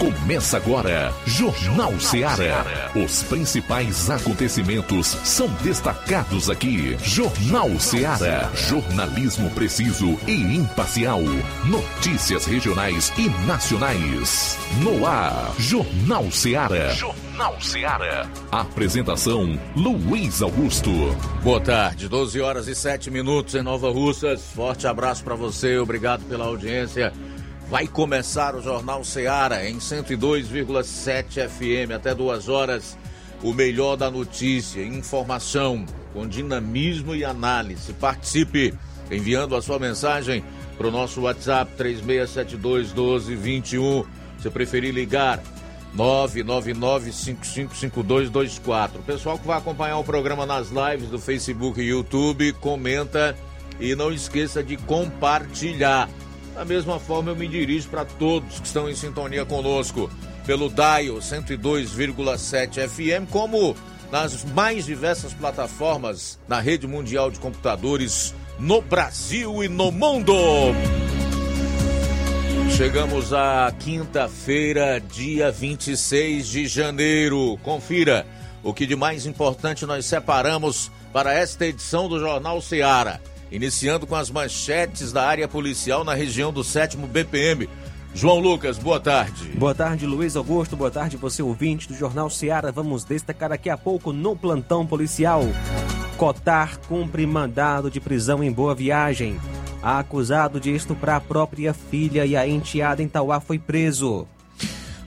Começa agora, Jornal Seara. Os principais acontecimentos são destacados aqui. Jornal Seara. Jornalismo preciso e imparcial. Notícias regionais e nacionais. No ar, Jornal Seara. Jornal Seara. Apresentação: Luiz Augusto. Boa tarde, 12 horas e 7 minutos em Nova Russas. Forte abraço para você, obrigado pela audiência. Vai começar o Jornal Seara em 102,7 FM até duas horas. O melhor da notícia, informação com dinamismo e análise. Participe enviando a sua mensagem para o nosso WhatsApp 3672 1221. Se preferir ligar 999555224. O pessoal que vai acompanhar o programa nas lives do Facebook e YouTube, comenta e não esqueça de compartilhar. Da mesma forma, eu me dirijo para todos que estão em sintonia conosco pelo Dial 102,7 FM, como nas mais diversas plataformas da rede mundial de computadores no Brasil e no mundo. Chegamos à quinta-feira, dia 26 de janeiro. Confira o que de mais importante nós separamos para esta edição do Jornal Seara iniciando com as manchetes da área policial na região do 7 BPM. João Lucas, boa tarde. Boa tarde, Luiz Augusto. Boa tarde, você ouvinte do Jornal Seara. Vamos destacar daqui a pouco no plantão policial. Cotar cumpre mandado de prisão em Boa Viagem. Acusado de estuprar a própria filha e a enteada em Tauá foi preso.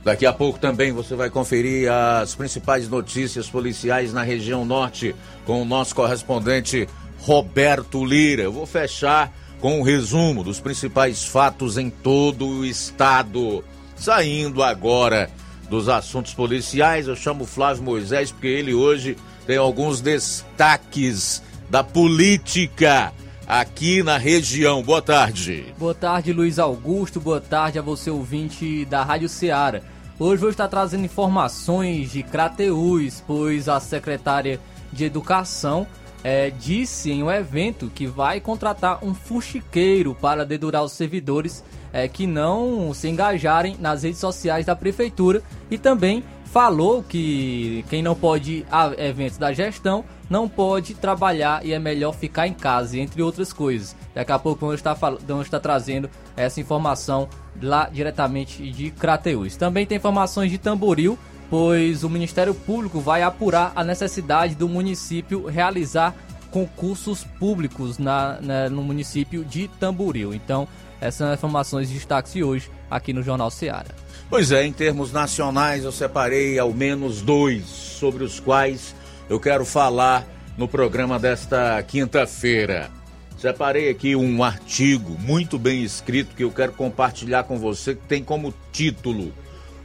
Daqui a pouco também você vai conferir as principais notícias policiais na região norte com o nosso correspondente Roberto Lira. Eu vou fechar com um resumo dos principais fatos em todo o estado. Saindo agora dos assuntos policiais, eu chamo Flávio Moisés porque ele hoje tem alguns destaques da política aqui na região. Boa tarde. Boa tarde, Luiz Augusto. Boa tarde a você, ouvinte da Rádio Ceará. Hoje vou estar trazendo informações de Crateús, pois a secretária de Educação é, disse em um evento que vai contratar um fuxiqueiro para dedurar os servidores é, que não se engajarem nas redes sociais da prefeitura e também falou que quem não pode ir a eventos da gestão não pode trabalhar e é melhor ficar em casa, entre outras coisas. Daqui a pouco vamos estar, vamos estar trazendo essa informação lá diretamente de Crateús. Também tem informações de Tamboril, pois o Ministério Público vai apurar a necessidade do município realizar concursos públicos na, na no município de Tamboril. Então, essas são as informações de destaque hoje aqui no Jornal Seara. Pois é, em termos nacionais, eu separei ao menos dois sobre os quais eu quero falar no programa desta quinta-feira. Separei aqui um artigo muito bem escrito que eu quero compartilhar com você, que tem como título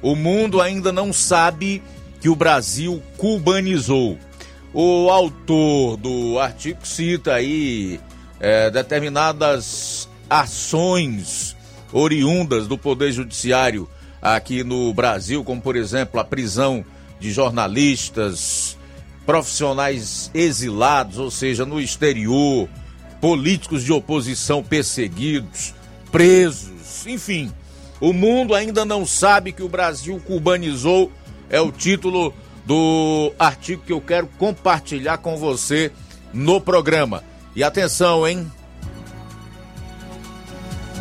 o mundo ainda não sabe que o Brasil cubanizou. O autor do artigo cita aí é, determinadas ações oriundas do Poder Judiciário aqui no Brasil, como por exemplo a prisão de jornalistas, profissionais exilados, ou seja, no exterior, políticos de oposição perseguidos, presos, enfim. O mundo ainda não sabe que o Brasil cubanizou, é o título do artigo que eu quero compartilhar com você no programa. E atenção, hein?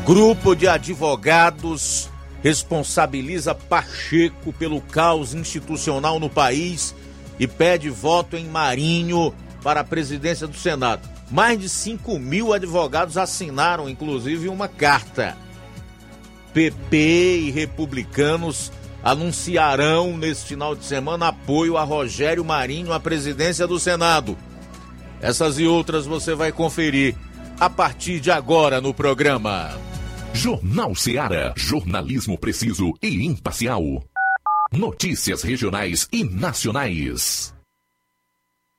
Grupo de advogados responsabiliza Pacheco pelo caos institucional no país e pede voto em Marinho para a presidência do Senado. Mais de 5 mil advogados assinaram, inclusive, uma carta. PP e republicanos anunciarão neste final de semana apoio a Rogério Marinho à presidência do Senado. Essas e outras você vai conferir a partir de agora no programa. Jornal Seara. Jornalismo preciso e imparcial. Notícias regionais e nacionais.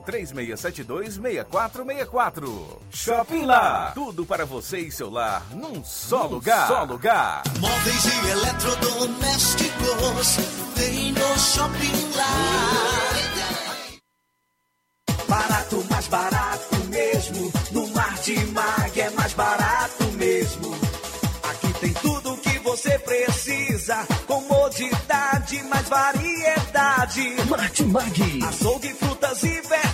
3672 6464. Shopping Lá. Tudo para você e seu lar num só num lugar. Só lugar. Móveis e eletrodomésticos tem no Shopping Lá. Barato, mais barato mesmo. No Mar de Mag é mais barato mesmo. Aqui tem tudo o que você precisa. Comodidade, mais variedade. Martimag. Açougue, frutas e verduras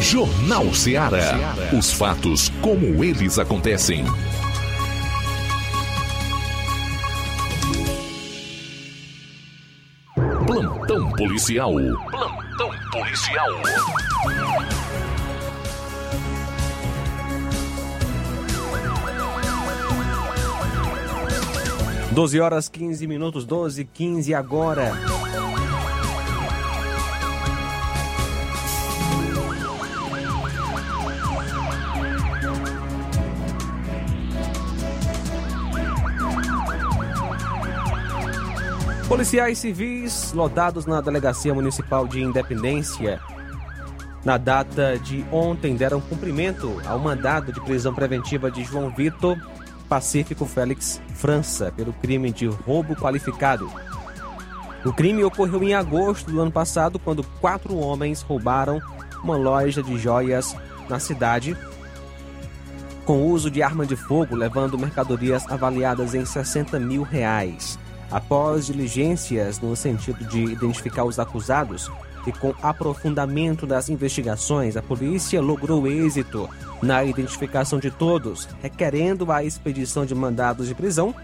Jornal Ceará. Os fatos como eles acontecem. Plantão policial. Plantão policial. Doze horas 15 minutos, 12 15 agora. Policiais civis lotados na Delegacia Municipal de Independência na data de ontem deram cumprimento ao mandado de prisão preventiva de João Vitor Pacífico Félix França pelo crime de roubo qualificado. O crime ocorreu em agosto do ano passado, quando quatro homens roubaram uma loja de joias na cidade com uso de arma de fogo, levando mercadorias avaliadas em 60 mil reais. Após diligências no sentido de identificar os acusados, e com aprofundamento das investigações, a polícia logrou êxito na identificação de todos, requerendo a expedição de mandados de prisão.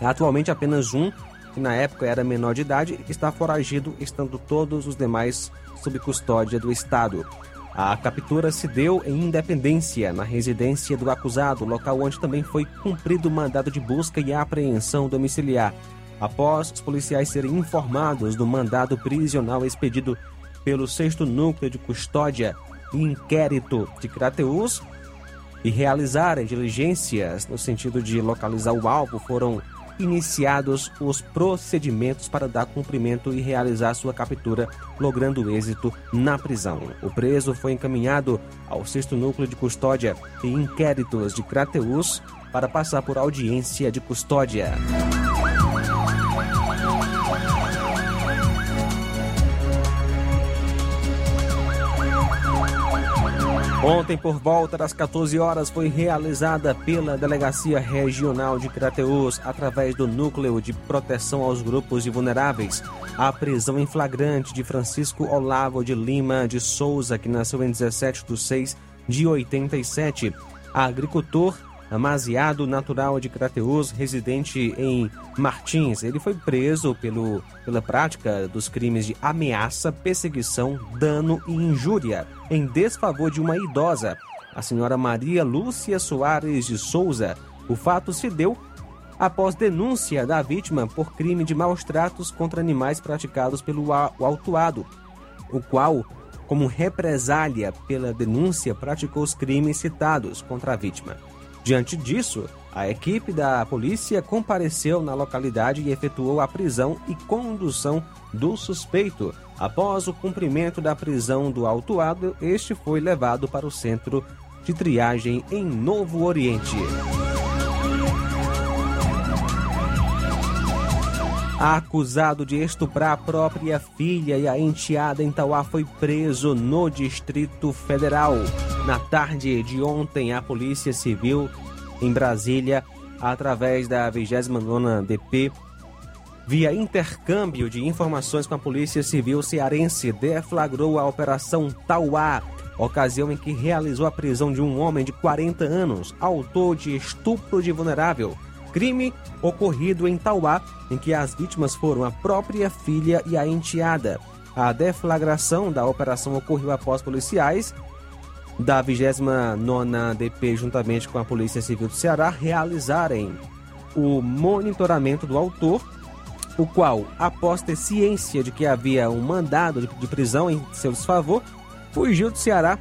Atualmente, apenas um, que na época era menor de idade, está foragido, estando todos os demais sob custódia do Estado. A captura se deu em Independência, na residência do acusado, local onde também foi cumprido o mandado de busca e apreensão domiciliar. Após os policiais serem informados do mandado prisional expedido pelo 6 Núcleo de Custódia e Inquérito de Crateus e realizarem diligências no sentido de localizar o alvo, foram iniciados os procedimentos para dar cumprimento e realizar sua captura, logrando êxito na prisão. O preso foi encaminhado ao sexto núcleo de custódia e inquéritos de Crateus para passar por audiência de custódia. Ontem, por volta das 14 horas, foi realizada pela Delegacia Regional de Crateus, através do Núcleo de Proteção aos Grupos de Vulneráveis, a prisão em flagrante de Francisco Olavo de Lima de Souza, que nasceu em 17 de 6 de 87, agricultor amaziado natural de Crateus, residente em Martins. Ele foi preso pelo, pela prática dos crimes de ameaça, perseguição, dano e injúria em desfavor de uma idosa, a senhora Maria Lúcia Soares de Souza. O fato se deu após denúncia da vítima por crime de maus tratos contra animais praticados pelo autuado, o qual, como represália pela denúncia, praticou os crimes citados contra a vítima. Diante disso, a equipe da polícia compareceu na localidade e efetuou a prisão e condução do suspeito. Após o cumprimento da prisão do autuado, este foi levado para o centro de triagem em Novo Oriente. Acusado de estuprar a própria filha e a enteada em Tauá foi preso no Distrito Federal. Na tarde de ontem, a Polícia Civil em Brasília, através da 29ª DP, via intercâmbio de informações com a Polícia Civil cearense, deflagrou a Operação Tauá, ocasião em que realizou a prisão de um homem de 40 anos, autor de estupro de vulnerável crime ocorrido em Tauá, em que as vítimas foram a própria filha e a enteada. A deflagração da operação ocorreu após policiais da 29ª DP, juntamente com a Polícia Civil do Ceará, realizarem o monitoramento do autor, o qual, após ter ciência de que havia um mandado de prisão em seu desfavor, fugiu do Ceará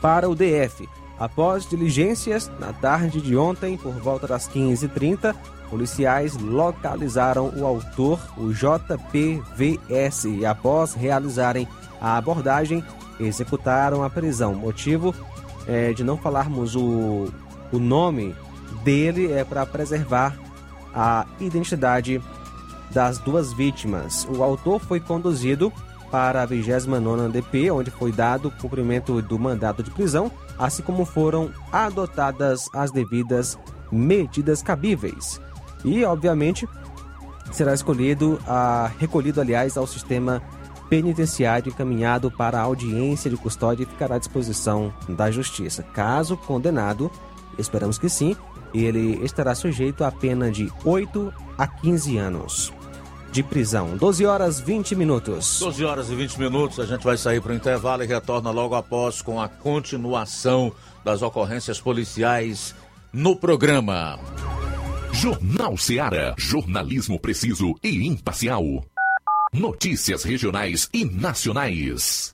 para o DF. Após diligências, na tarde de ontem, por volta das 15h30, policiais localizaram o autor, o JPVS, e após realizarem a abordagem, executaram a prisão. Motivo é, de não falarmos o, o nome dele é para preservar a identidade das duas vítimas. O autor foi conduzido para a 29ª DP, onde foi dado cumprimento do mandado de prisão, assim como foram adotadas as devidas medidas cabíveis. E, obviamente, será escolhido, a, recolhido, aliás, ao sistema penitenciário encaminhado para audiência de custódia e ficará à disposição da Justiça. Caso condenado, esperamos que sim, ele estará sujeito a pena de 8 a 15 anos de prisão. 12 horas 20 minutos. 12 horas e 20 minutos, a gente vai sair para o intervalo e retorna logo após com a continuação das ocorrências policiais no programa. Jornal Seara. Jornalismo preciso e imparcial. Notícias regionais e nacionais.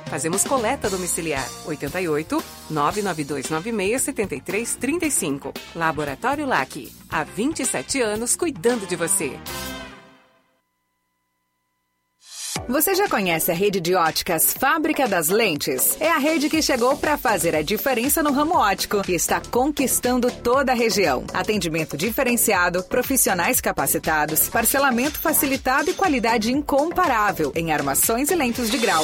Fazemos coleta domiciliar 88 99296 7335. Laboratório LAC. Há 27 anos cuidando de você. Você já conhece a rede de óticas Fábrica das Lentes? É a rede que chegou para fazer a diferença no ramo óptico e está conquistando toda a região. Atendimento diferenciado, profissionais capacitados, parcelamento facilitado e qualidade incomparável em armações e lentes de grau.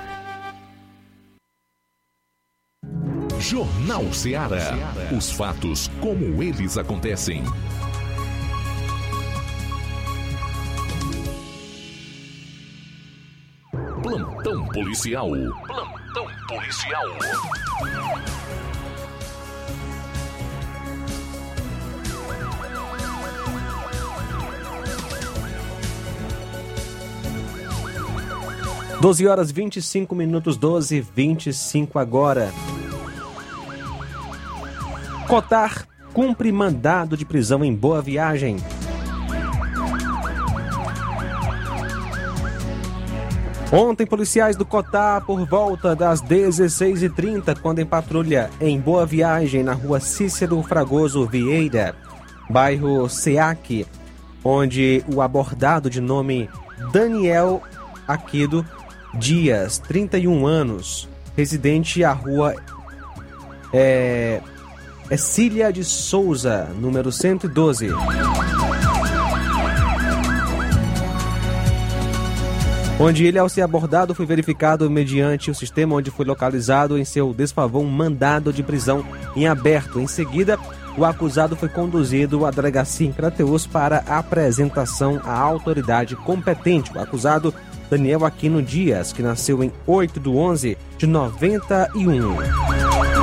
Jornal Ceará. Os fatos como eles acontecem. Plantão policial. Plantão policial. Doze horas vinte e cinco minutos, doze vinte e cinco agora. Cotar cumpre mandado de prisão em Boa Viagem. Ontem, policiais do Cotar, por volta das 16h30, quando em patrulha em Boa Viagem, na rua Cícero Fragoso Vieira, bairro Seac, onde o abordado de nome Daniel Aquido Dias, 31 anos, residente à rua é, é Cília de Souza, número 112. Onde ele, ao ser abordado, foi verificado mediante o sistema onde foi localizado em seu desfavor um mandado de prisão em aberto. Em seguida, o acusado foi conduzido à delegacia em Crateus para apresentação à autoridade competente. O acusado Daniel Aquino Dias, que nasceu em 8 de 11 de 91.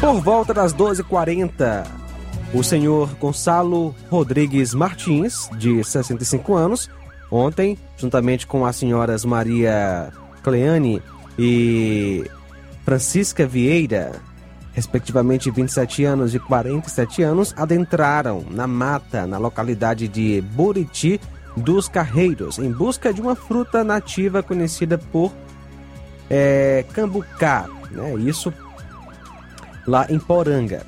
Por volta das 12h40, o senhor Gonçalo Rodrigues Martins, de 65 anos, ontem, juntamente com as senhoras Maria Cleane e Francisca Vieira, respectivamente 27 anos e 47 anos, adentraram na mata na localidade de Buriti dos Carreiros em busca de uma fruta nativa conhecida por é, cambucá, né? Isso lá em Poranga.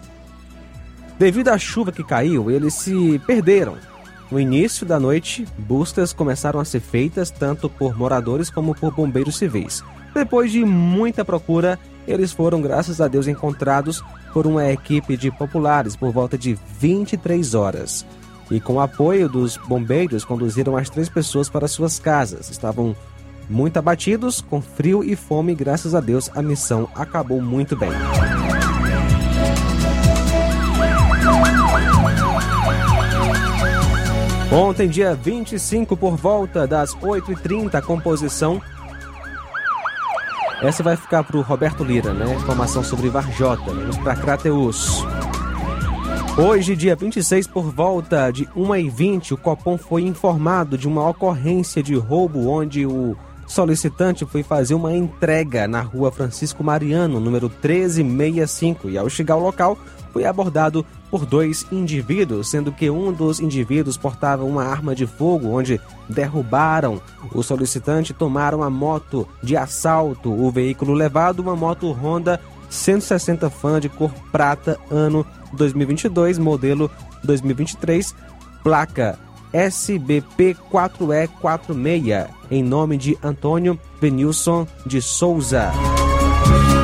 Devido à chuva que caiu, eles se perderam. No início da noite, buscas começaram a ser feitas tanto por moradores como por bombeiros civis. Depois de muita procura, eles foram, graças a Deus, encontrados por uma equipe de populares por volta de 23 horas. E com o apoio dos bombeiros, conduziram as três pessoas para suas casas. Estavam muito abatidos, com frio e fome, graças a Deus, a missão acabou muito bem. Ontem, dia 25, por volta das 8h30, a composição. Essa vai ficar para o Roberto Lira, né? Informação sobre Varjota. Vamos para Crateus. Hoje, dia 26, por volta de 1h20, o Copom foi informado de uma ocorrência de roubo onde o solicitante foi fazer uma entrega na rua Francisco Mariano, número 1365, e ao chegar ao local, foi abordado por dois indivíduos, sendo que um dos indivíduos portava uma arma de fogo, onde derrubaram o solicitante, tomaram a moto de assalto. O veículo levado, uma moto Honda 160 Fan de cor prata, ano 2022, modelo 2023, placa SBP4E46, em nome de Antônio Benilson de Souza.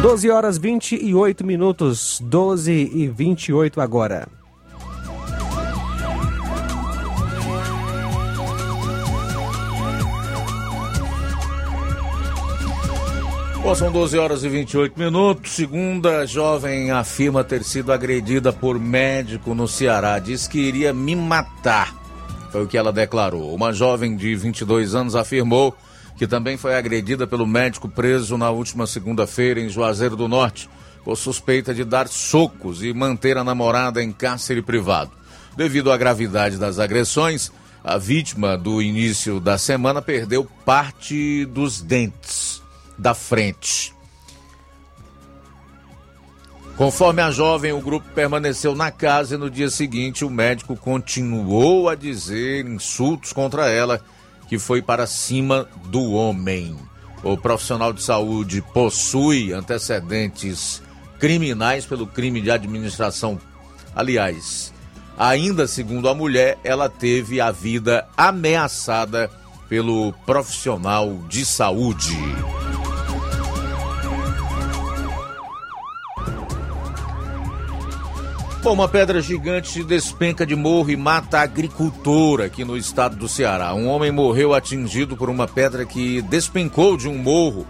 12 horas 28 minutos, 12 e 28 agora. Bom, são 12 horas e 28 minutos. Segunda jovem afirma ter sido agredida por médico no Ceará. Diz que iria me matar. Foi o que ela declarou. Uma jovem de 22 anos afirmou que também foi agredida pelo médico preso na última segunda-feira em Juazeiro do Norte, por suspeita de dar socos e manter a namorada em cárcere privado. Devido à gravidade das agressões, a vítima do início da semana perdeu parte dos dentes da frente. Conforme a jovem, o grupo permaneceu na casa e no dia seguinte o médico continuou a dizer insultos contra ela que foi para cima do homem. O profissional de saúde possui antecedentes criminais pelo crime de administração. Aliás, ainda segundo a mulher, ela teve a vida ameaçada pelo profissional de saúde. Bom, uma pedra gigante despenca de morro e mata a agricultora aqui no estado do Ceará. Um homem morreu atingido por uma pedra que despencou de um morro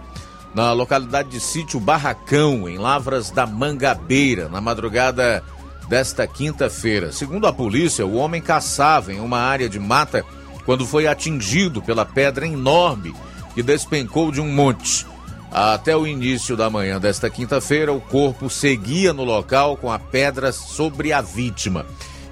na localidade de Sítio Barracão, em Lavras da Mangabeira, na madrugada desta quinta-feira. Segundo a polícia, o homem caçava em uma área de mata quando foi atingido pela pedra enorme que despencou de um monte. Até o início da manhã desta quinta-feira, o corpo seguia no local com a pedra sobre a vítima.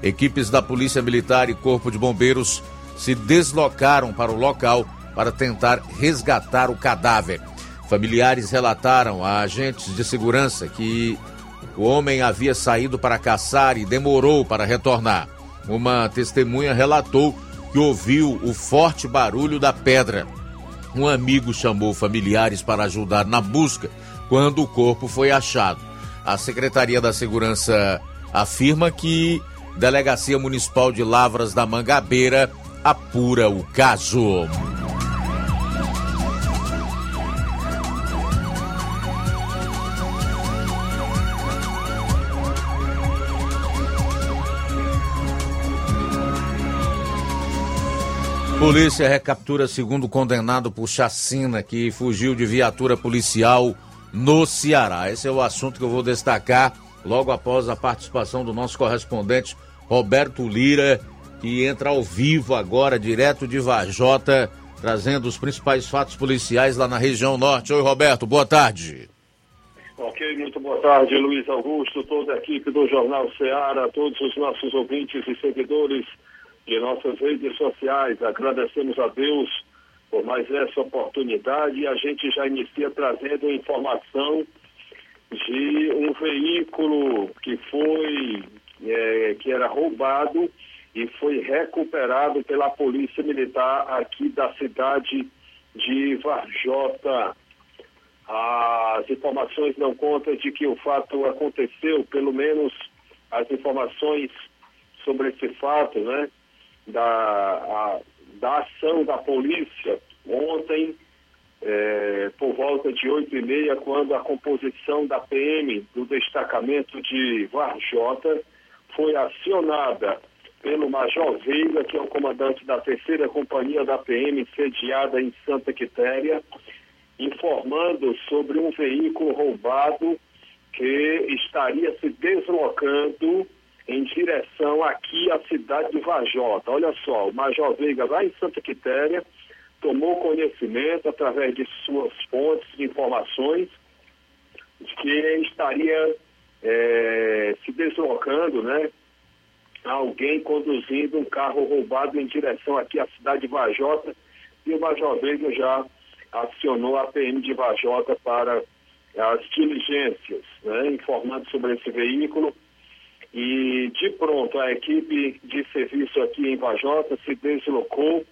Equipes da Polícia Militar e Corpo de Bombeiros se deslocaram para o local para tentar resgatar o cadáver. Familiares relataram a agentes de segurança que o homem havia saído para caçar e demorou para retornar. Uma testemunha relatou que ouviu o forte barulho da pedra um amigo chamou familiares para ajudar na busca quando o corpo foi achado. A Secretaria da Segurança afirma que Delegacia Municipal de Lavras da Mangabeira apura o caso. Polícia recaptura segundo condenado por chacina que fugiu de viatura policial no Ceará. Esse é o assunto que eu vou destacar logo após a participação do nosso correspondente Roberto Lira que entra ao vivo agora, direto de Vajota, trazendo os principais fatos policiais lá na região norte. Oi, Roberto, boa tarde. Ok, muito boa tarde, Luiz Augusto, toda a equipe do Jornal Ceará, todos os nossos ouvintes e seguidores de nossas redes sociais. Agradecemos a Deus por mais essa oportunidade e a gente já inicia trazendo informação de um veículo que foi, é, que era roubado e foi recuperado pela Polícia Militar aqui da cidade de Varjota. As informações não contam de que o fato aconteceu, pelo menos as informações sobre esse fato, né, da, a, da ação da polícia ontem, é, por volta de oito e meia, quando a composição da PM do destacamento de Varjota foi acionada pelo Major Veiga, que é o comandante da terceira companhia da PM, sediada em Santa Quitéria, informando sobre um veículo roubado que estaria se deslocando em direção aqui à cidade de Vajota. Olha só, o Major Veiga lá em Santa Quitéria tomou conhecimento através de suas fontes de informações de que estaria é, se deslocando, né? Alguém conduzindo um carro roubado em direção aqui à cidade de Vajota e o Major Veiga já acionou a PM de Vajota para as diligências, né, informando sobre esse veículo. E de pronto a equipe de serviço aqui em Vajota se deslocou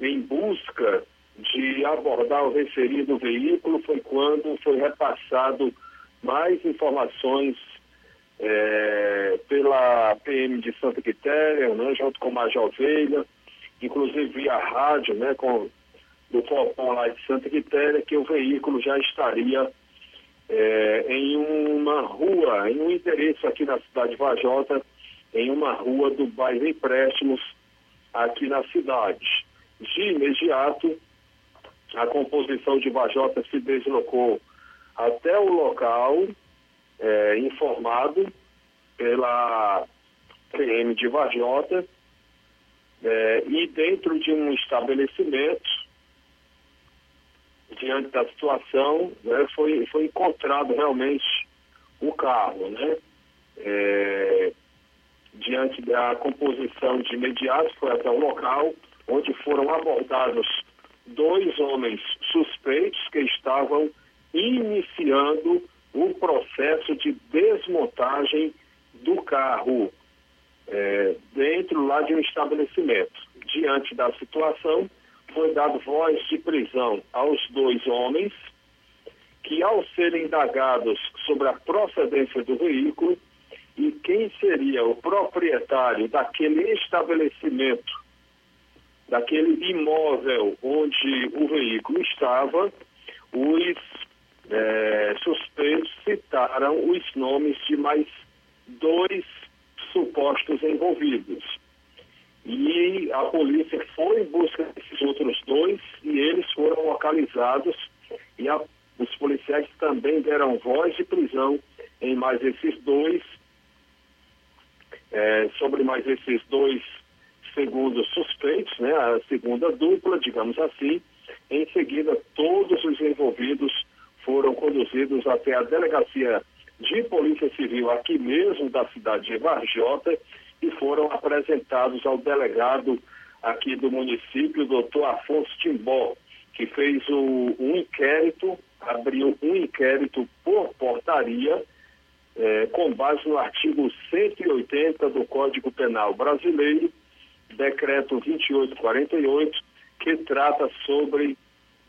em busca de abordar o referido veículo. Foi quando foi repassado mais informações é, pela PM de Santa Quitéria, né, junto com o Major Veiga, inclusive via rádio, né, com do Falcão lá de Santa Quitéria, que o veículo já estaria é, em uma rua, em um endereço aqui na cidade de Vajota, em uma rua do bairro Empréstimos, aqui na cidade. De imediato, a composição de Vajota se deslocou até o local, é, informado pela PM de Vajota, é, e dentro de um estabelecimento, diante da situação, né, foi, foi encontrado realmente o carro, né? É, diante da composição de imediato, foi até o local, onde foram abordados dois homens suspeitos que estavam iniciando o processo de desmontagem do carro é, dentro lá de um estabelecimento. Diante da situação, foi dado voz de prisão aos dois homens, que ao serem indagados sobre a procedência do veículo e quem seria o proprietário daquele estabelecimento, daquele imóvel onde o veículo estava, os é, suspeitos citaram os nomes de mais dois supostos envolvidos. E a polícia foi em busca desses outros dois e eles foram localizados e a, os policiais também deram voz de prisão em mais esses dois, é, sobre mais esses dois segundos suspeitos, né, a segunda dupla, digamos assim. Em seguida, todos os envolvidos foram conduzidos até a delegacia de Polícia Civil aqui mesmo da cidade de Varjota e foram apresentados ao delegado aqui do município, doutor Afonso Timbó, que fez o, um inquérito, abriu um inquérito por portaria, eh, com base no artigo 180 do Código Penal Brasileiro, decreto 2848, que trata sobre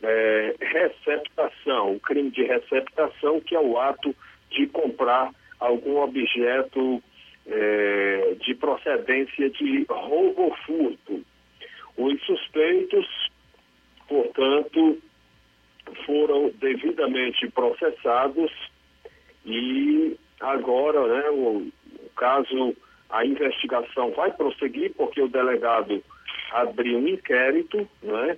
eh, receptação, o crime de receptação, que é o ato de comprar algum objeto é, de procedência de roubo ou furto. Os suspeitos, portanto, foram devidamente processados e agora, né, o, o caso, a investigação vai prosseguir porque o delegado abriu um inquérito, né,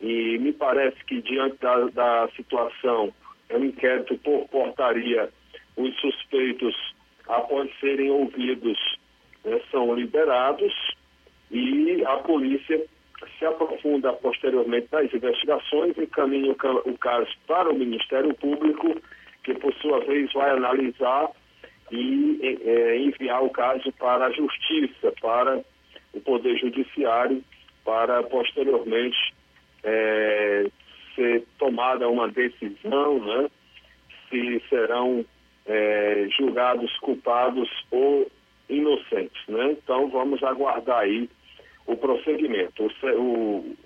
e me parece que diante da, da situação, é um inquérito por portaria, os suspeitos após serem ouvidos, né, são liberados e a polícia se aprofunda posteriormente nas investigações, encaminha o caso para o Ministério Público, que por sua vez vai analisar e é, enviar o caso para a Justiça, para o Poder Judiciário, para posteriormente é, ser tomada uma decisão, né, se serão é, julgados culpados ou inocentes. Né? Então vamos aguardar aí o prosseguimento o, o,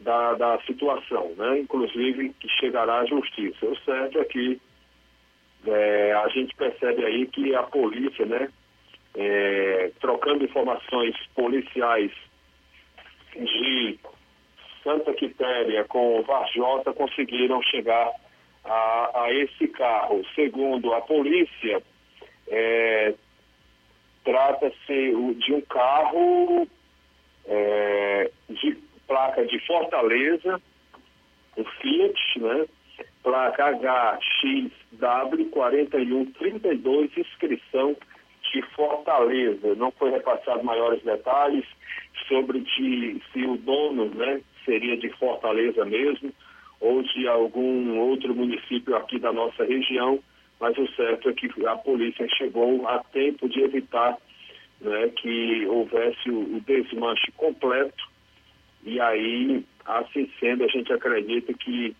da, da situação, né? inclusive que chegará à justiça. O certo é que é, a gente percebe aí que a polícia, né, é, trocando informações policiais de Santa Quitéria com Varjota, conseguiram chegar a, a esse carro. Segundo a polícia, é, trata-se de um carro é, de placa de Fortaleza, o Fiat, né? placa HXW4132, inscrição de Fortaleza. Não foi repassado maiores detalhes sobre de, se o dono né, seria de Fortaleza mesmo ou de algum outro município aqui da nossa região, mas o certo é que a polícia chegou a tempo de evitar né, que houvesse o, o desmanche completo e aí, assim sendo, a gente acredita que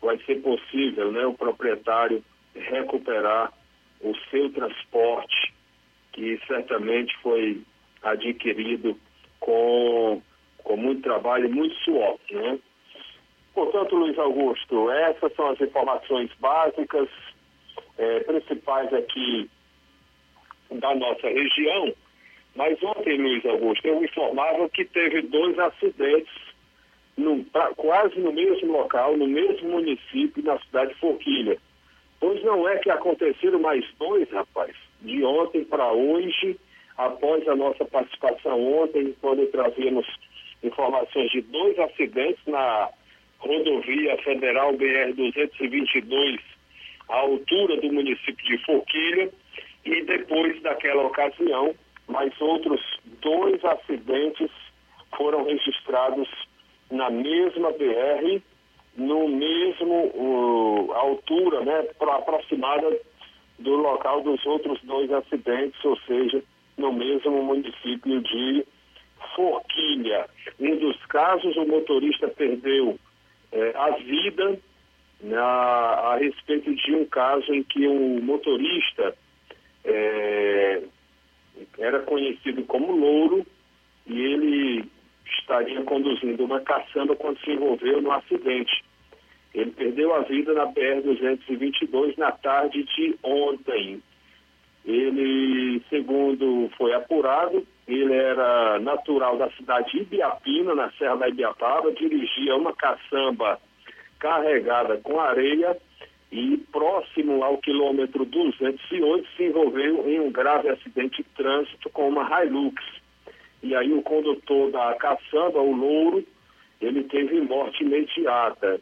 vai ser possível né, o proprietário recuperar o seu transporte, que certamente foi adquirido com, com muito trabalho e muito suor. Né? Portanto, Luiz Augusto, essas são as informações básicas, é, principais aqui da nossa região. Mas ontem, Luiz Augusto, eu informava que teve dois acidentes no, pra, quase no mesmo local, no mesmo município, na cidade de Forquilha. Pois não é que aconteceram mais dois, rapaz, de ontem para hoje, após a nossa participação ontem, quando trazíamos informações de dois acidentes na rodovia federal BR-222, à altura do município de Forquilha, e depois daquela ocasião, mais outros dois acidentes foram registrados na mesma BR, no mesmo uh, altura, né, aproximada do local dos outros dois acidentes, ou seja, no mesmo município de Forquilha. Um dos casos, o motorista perdeu eh, a vida na, a respeito de um caso em que o motorista eh, era conhecido como Louro e ele estaria conduzindo uma caçamba quando se envolveu no acidente. Ele perdeu a vida na BR-222 na tarde de ontem. Ele, segundo foi apurado, ele era natural da cidade de Ibiapina, na Serra da Ibiapaba, dirigia uma caçamba carregada com areia e próximo ao quilômetro 208 se envolveu em um grave acidente de trânsito com uma Hilux. E aí o condutor da caçamba, o Louro, ele teve morte imediata.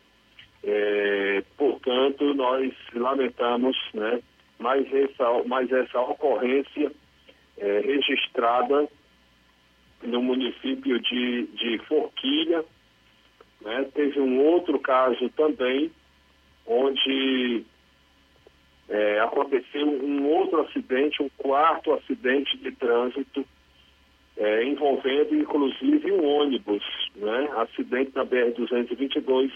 É, portanto, nós lamentamos né, mais, essa, mais essa ocorrência é, registrada no município de, de Forquilha. Né, teve um outro caso também onde é, aconteceu um outro acidente, um quarto acidente de trânsito, é, envolvendo inclusive um ônibus, né? acidente na BR-222,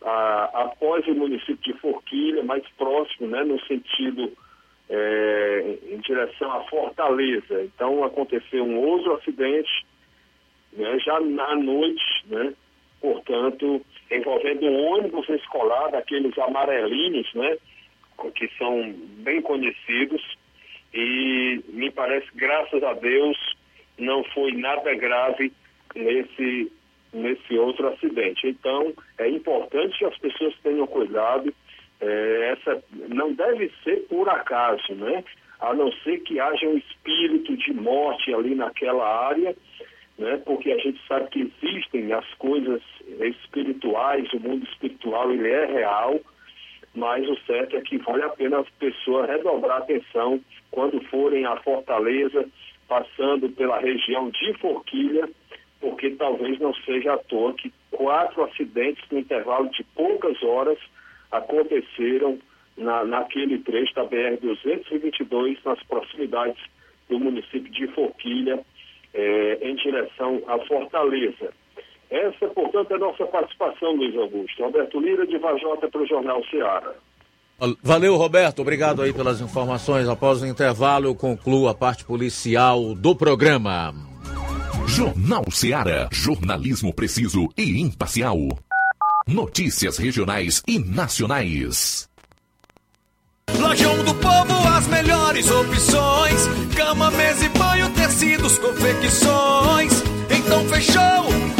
após o município de Forquilha, mais próximo, né? no sentido é, em direção à Fortaleza. Então aconteceu um outro acidente, né? já na noite, né? portanto, envolvendo um ônibus escolar, daqueles amarelinhos, né, que são bem conhecidos, e me parece, graças a Deus, não foi nada grave nesse, nesse outro acidente. Então, é importante que as pessoas tenham cuidado, é, essa não deve ser por acaso, né? A não ser que haja um espírito de morte ali naquela área, né? porque a gente sabe que existem as coisas espirituais, o mundo espiritual ele é real, mas o certo é que vale a pena as pessoas redobrar atenção quando forem à Fortaleza, passando pela região de Forquilha, porque talvez não seja à toa que quatro acidentes no intervalo de poucas horas aconteceram na, naquele trecho da BR-222, nas proximidades do município de Forquilha, eh, em direção à Fortaleza. Essa, portanto, é a nossa participação, Luiz Augusto. Roberto Lira, de Vajota, para o Jornal Ceará. Valeu, Roberto. Obrigado aí pelas informações. Após o intervalo, eu concluo a parte policial do programa. Jornal Ceará. Jornalismo preciso e imparcial. Notícias regionais e nacionais. Lojão do Povo, as melhores opções: cama, mesa e banho, tecidos, confecções. Então fechou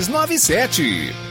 62 3297.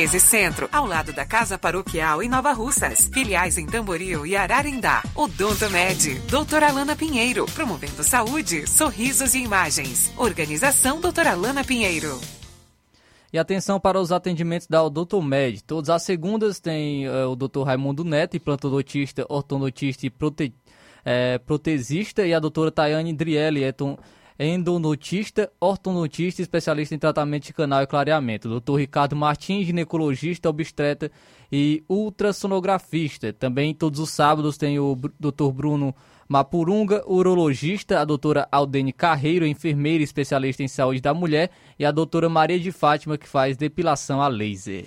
13 Centro, ao lado da Casa Paroquial em Nova Russas. Filiais em Tamboril e Ararindá. Odonto Med, doutora Alana Pinheiro, promovendo saúde, sorrisos e imagens. Organização doutora Alana Pinheiro. E atenção para os atendimentos da Odontomed. Todas as segundas tem é, o Dr. Raimundo Neto, implantodontista, ortodontista e prote, é, protesista, e a doutora Tayane Drielli, endonotista, ortodontista e especialista em tratamento de canal e clareamento. Dr. Ricardo Martins, ginecologista, obstetra e ultrassonografista. Também todos os sábados tem o Dr. Bruno Mapurunga, urologista, a doutora Aldene Carreiro, enfermeira especialista em saúde da mulher, e a doutora Maria de Fátima, que faz depilação a laser.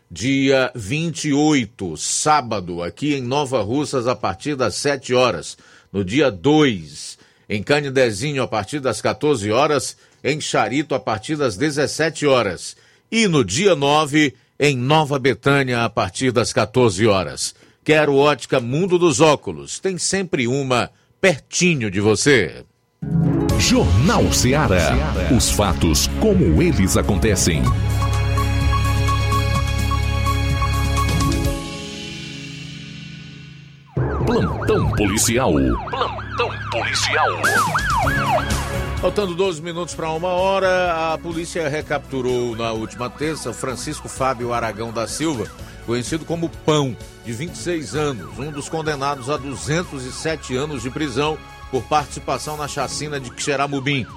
dia 28, sábado, aqui em Nova Russas, a partir das 7 horas. No dia 2, em Canidezinho, a partir das 14 horas. Em Charito, a partir das 17 horas. E no dia 9, em Nova Betânia, a partir das 14 horas. Quero ótica Mundo dos Óculos. Tem sempre uma pertinho de você. Jornal Ceará. Os fatos como eles acontecem. Plantão policial. Plantão policial. Faltando 12 minutos para uma hora, a polícia recapturou na última terça Francisco Fábio Aragão da Silva, conhecido como Pão, de 26 anos, um dos condenados a 207 anos de prisão por participação na chacina de Xeramubim.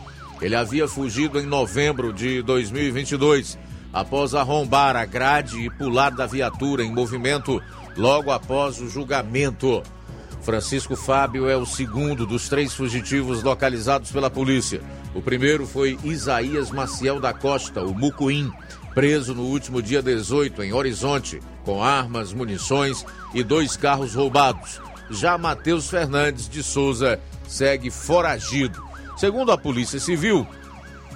Ele havia fugido em novembro de 2022, após arrombar a grade e pular da viatura em movimento logo após o julgamento. Francisco Fábio é o segundo dos três fugitivos localizados pela polícia. O primeiro foi Isaías Maciel da Costa, o Mucuim, preso no último dia 18 em Horizonte, com armas, munições e dois carros roubados. Já Matheus Fernandes de Souza segue foragido. Segundo a Polícia Civil,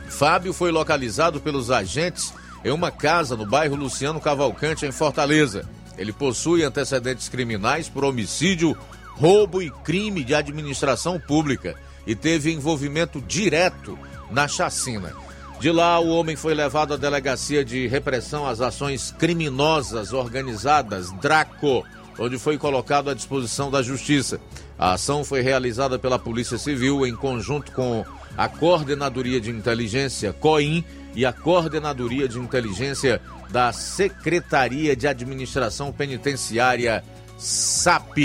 Fábio foi localizado pelos agentes em uma casa no bairro Luciano Cavalcante, em Fortaleza. Ele possui antecedentes criminais por homicídio, roubo e crime de administração pública e teve envolvimento direto na chacina. De lá, o homem foi levado à Delegacia de Repressão às Ações Criminosas Organizadas, DRACO, onde foi colocado à disposição da Justiça. A ação foi realizada pela Polícia Civil em conjunto com a Coordenadoria de Inteligência, COIN, e a Coordenadoria de Inteligência da Secretaria de Administração Penitenciária SAP.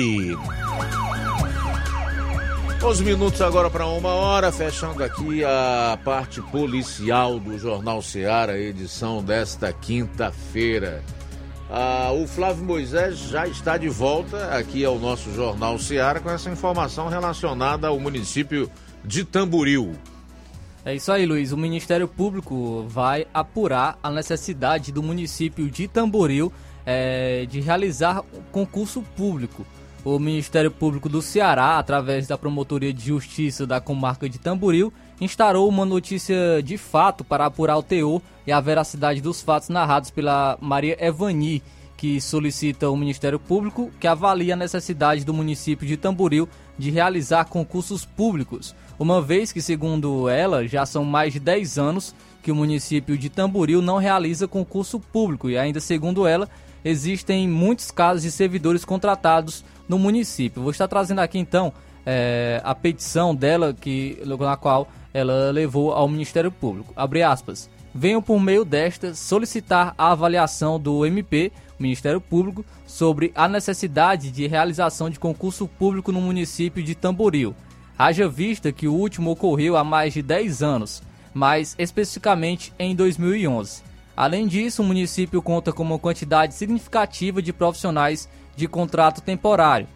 11 minutos agora para uma hora, fechando aqui a parte policial do Jornal Seara, edição desta quinta-feira. Ah, o Flávio Moisés já está de volta aqui ao nosso Jornal Seara com essa informação relacionada ao município de Tamboril. É isso aí, Luiz. O Ministério Público vai apurar a necessidade do município de Tamboril é, de realizar concurso público. O Ministério Público do Ceará, através da Promotoria de Justiça da Comarca de Tamboril, instaurou uma notícia de fato para apurar o teor e a veracidade dos fatos narrados pela Maria Evani, que solicita ao Ministério Público que avalie a necessidade do município de Tamboril de realizar concursos públicos, uma vez que, segundo ela, já são mais de 10 anos que o município de Tamboril não realiza concurso público e ainda segundo ela, existem muitos casos de servidores contratados no município. Vou estar trazendo aqui então é, a petição dela que, na qual ela levou ao Ministério Público. Abre aspas. Venho por meio desta solicitar a avaliação do MP, Ministério Público, sobre a necessidade de realização de concurso público no município de Tamboril. Haja vista que o último ocorreu há mais de 10 anos, mais especificamente em 2011. Além disso, o município conta com uma quantidade significativa de profissionais de contrato temporário,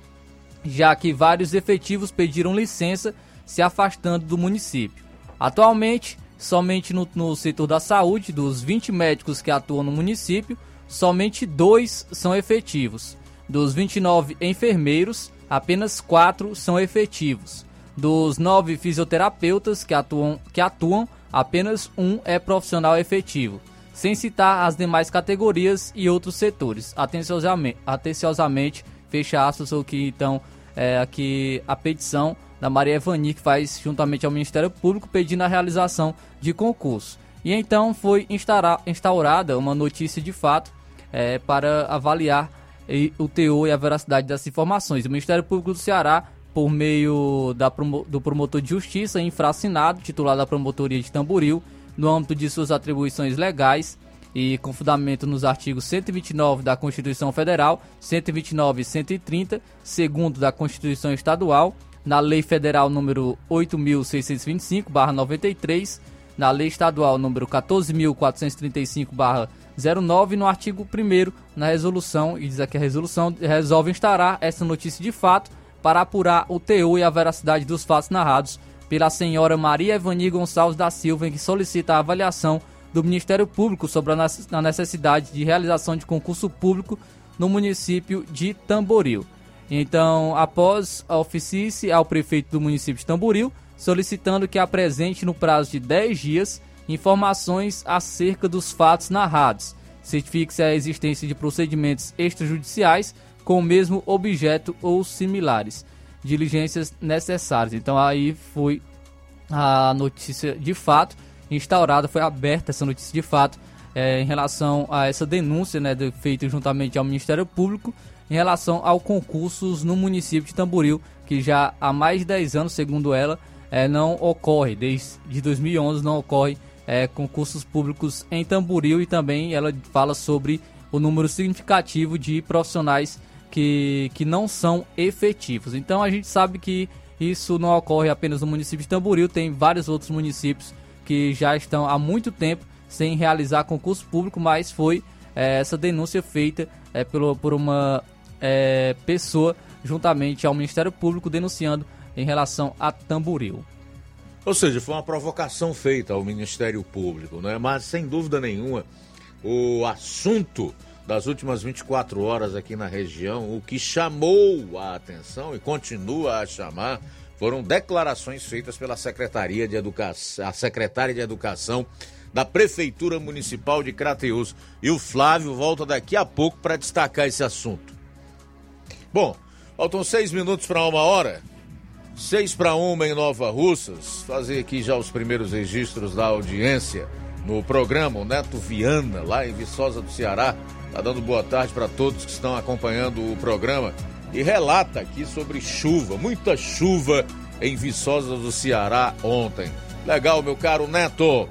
já que vários efetivos pediram licença se afastando do município. Atualmente, somente no, no setor da saúde, dos 20 médicos que atuam no município, somente dois são efetivos. Dos 29 enfermeiros, apenas quatro são efetivos. Dos nove fisioterapeutas que atuam, que atuam, apenas um é profissional efetivo, sem citar as demais categorias e outros setores. Atenciosamente, atenciosamente fecha aspas, o que então é aqui a petição da Maria Evani, que faz juntamente ao Ministério Público, pedindo a realização de concurso. E então foi instaurada uma notícia de fato é, para avaliar o teor e a veracidade das informações. O Ministério Público do Ceará, por meio da, do promotor de justiça infracinado, titular da promotoria de Tamboril, no âmbito de suas atribuições legais e com fundamento nos artigos 129 da Constituição Federal, 129 e 130, segundo da Constituição Estadual, na Lei Federal número 8625/93, na Lei Estadual número 14435/09, no artigo 1 na resolução, e diz aqui a resolução resolve instaurar essa notícia de fato para apurar o teor e a veracidade dos fatos narrados pela senhora Maria Evani Gonçalves da Silva, em que solicita a avaliação do Ministério Público sobre a necessidade de realização de concurso público no município de Tamboril. Então, após a oficice ao prefeito do município de Tamboril, solicitando que apresente no prazo de 10 dias informações acerca dos fatos narrados. Certifique-se a existência de procedimentos extrajudiciais com o mesmo objeto ou similares. Diligências necessárias. Então, aí foi a notícia de fato instaurada, foi aberta essa notícia de fato é, em relação a essa denúncia né, feita juntamente ao Ministério Público em relação ao concursos no município de Tamboril, que já há mais de 10 anos, segundo ela, é, não ocorre, desde 2011 não ocorre é, concursos públicos em Tamboril e também ela fala sobre o número significativo de profissionais que, que não são efetivos. Então a gente sabe que isso não ocorre apenas no município de Tamboril, tem vários outros municípios que já estão há muito tempo sem realizar concurso público, mas foi é, essa denúncia feita é, pelo, por uma é, pessoa juntamente ao Ministério Público denunciando em relação a Tamboril. Ou seja, foi uma provocação feita ao Ministério Público, né? mas sem dúvida nenhuma o assunto das últimas 24 horas aqui na região, o que chamou a atenção e continua a chamar, foram declarações feitas pela Secretaria de Educação, a secretária de Educação da Prefeitura Municipal de Crateus. E o Flávio volta daqui a pouco para destacar esse assunto. Bom, faltam seis minutos para uma hora. Seis para uma em Nova Russas. Fazer aqui já os primeiros registros da audiência no programa. O Neto Viana, lá em Viçosa do Ceará, tá dando boa tarde para todos que estão acompanhando o programa e relata aqui sobre chuva, muita chuva em Viçosa do Ceará ontem. Legal, meu caro Neto.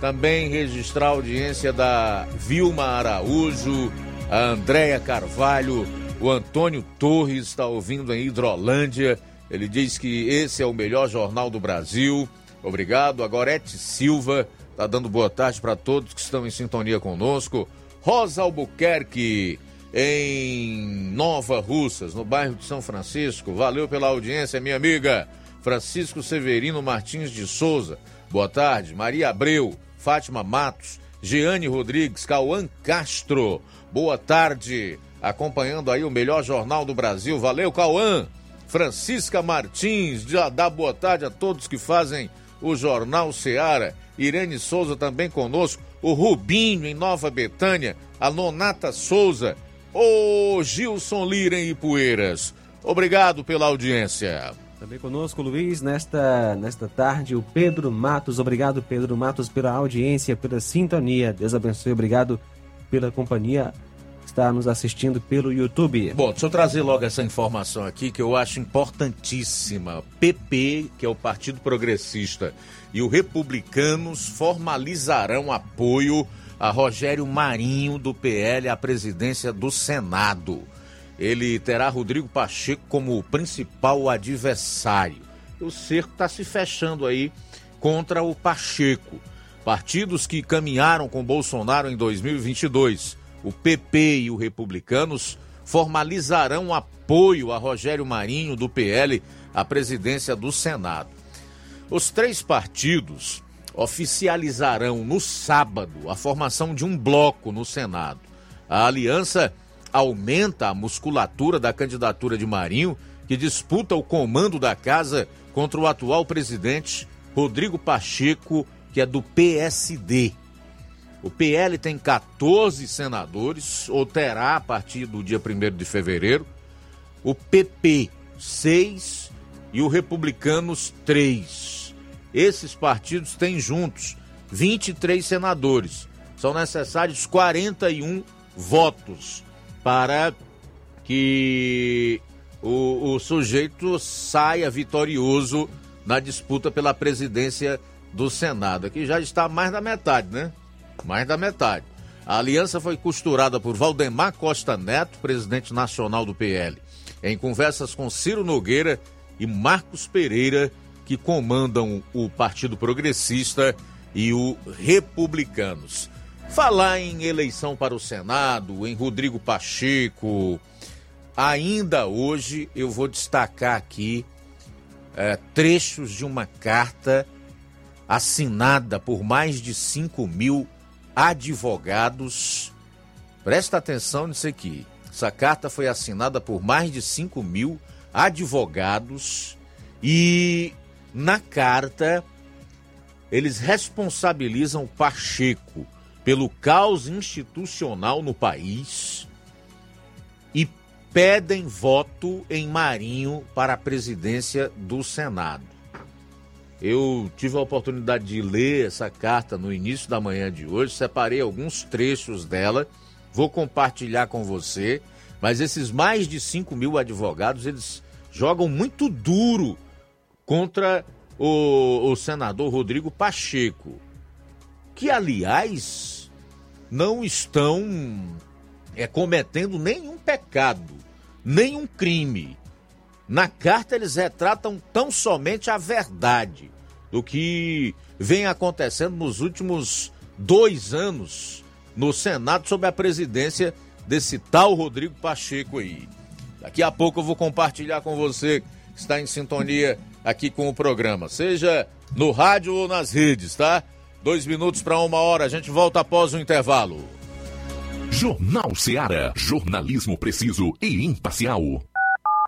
Também registrar a audiência da Vilma Araújo, a Andréia Carvalho, o Antônio Torres está ouvindo em Hidrolândia. Ele diz que esse é o melhor jornal do Brasil. Obrigado. A Gorete Silva está dando boa tarde para todos que estão em sintonia conosco. Rosa Albuquerque, em Nova Russas, no bairro de São Francisco. Valeu pela audiência, minha amiga. Francisco Severino Martins de Souza. Boa tarde. Maria Abreu, Fátima Matos, Jeane Rodrigues, Cauã Castro. Boa tarde acompanhando aí o melhor jornal do Brasil. Valeu, Cauã! Francisca Martins, já dá boa tarde a todos que fazem o Jornal Seara. Irene Souza também conosco. O Rubinho em Nova Betânia. A Nonata Souza. O Gilson Lira em Ipueiras. Obrigado pela audiência. Também conosco, Luiz, nesta, nesta tarde, o Pedro Matos. Obrigado, Pedro Matos, pela audiência, pela sintonia. Deus abençoe. Obrigado pela companhia está nos assistindo pelo YouTube. Bom, deixa eu trazer logo essa informação aqui que eu acho importantíssima. PP, que é o Partido Progressista, e o Republicanos formalizarão apoio a Rogério Marinho, do PL, à presidência do Senado. Ele terá Rodrigo Pacheco como principal adversário. O cerco está se fechando aí contra o Pacheco. Partidos que caminharam com Bolsonaro em 2022 o PP e o Republicanos formalizarão apoio a Rogério Marinho, do PL, à presidência do Senado. Os três partidos oficializarão no sábado a formação de um bloco no Senado. A aliança aumenta a musculatura da candidatura de Marinho, que disputa o comando da casa contra o atual presidente Rodrigo Pacheco, que é do PSD. O PL tem 14 senadores, ou terá a partir do dia 1 de fevereiro. O PP, 6 e o Republicanos, 3. Esses partidos têm juntos 23 senadores. São necessários 41 votos para que o, o sujeito saia vitorioso na disputa pela presidência do Senado. Aqui já está mais da metade, né? Mais da metade. A aliança foi costurada por Valdemar Costa Neto, presidente nacional do PL, em conversas com Ciro Nogueira e Marcos Pereira, que comandam o Partido Progressista e o Republicanos. Falar em eleição para o Senado, em Rodrigo Pacheco, ainda hoje eu vou destacar aqui é, trechos de uma carta assinada por mais de 5 mil advogados. Presta atenção nisso aqui. Essa carta foi assinada por mais de 5 mil advogados e na carta eles responsabilizam Pacheco pelo caos institucional no país e pedem voto em Marinho para a presidência do Senado. Eu tive a oportunidade de ler essa carta no início da manhã de hoje, separei alguns trechos dela, vou compartilhar com você, mas esses mais de 5 mil advogados, eles jogam muito duro contra o, o senador Rodrigo Pacheco que, aliás, não estão é, cometendo nenhum pecado, nenhum crime. Na carta, eles retratam tão somente a verdade do que vem acontecendo nos últimos dois anos no Senado sob a presidência desse tal Rodrigo Pacheco aí. Daqui a pouco eu vou compartilhar com você que está em sintonia aqui com o programa, seja no rádio ou nas redes, tá? Dois minutos para uma hora, a gente volta após o intervalo. Jornal Seara. Jornalismo preciso e imparcial.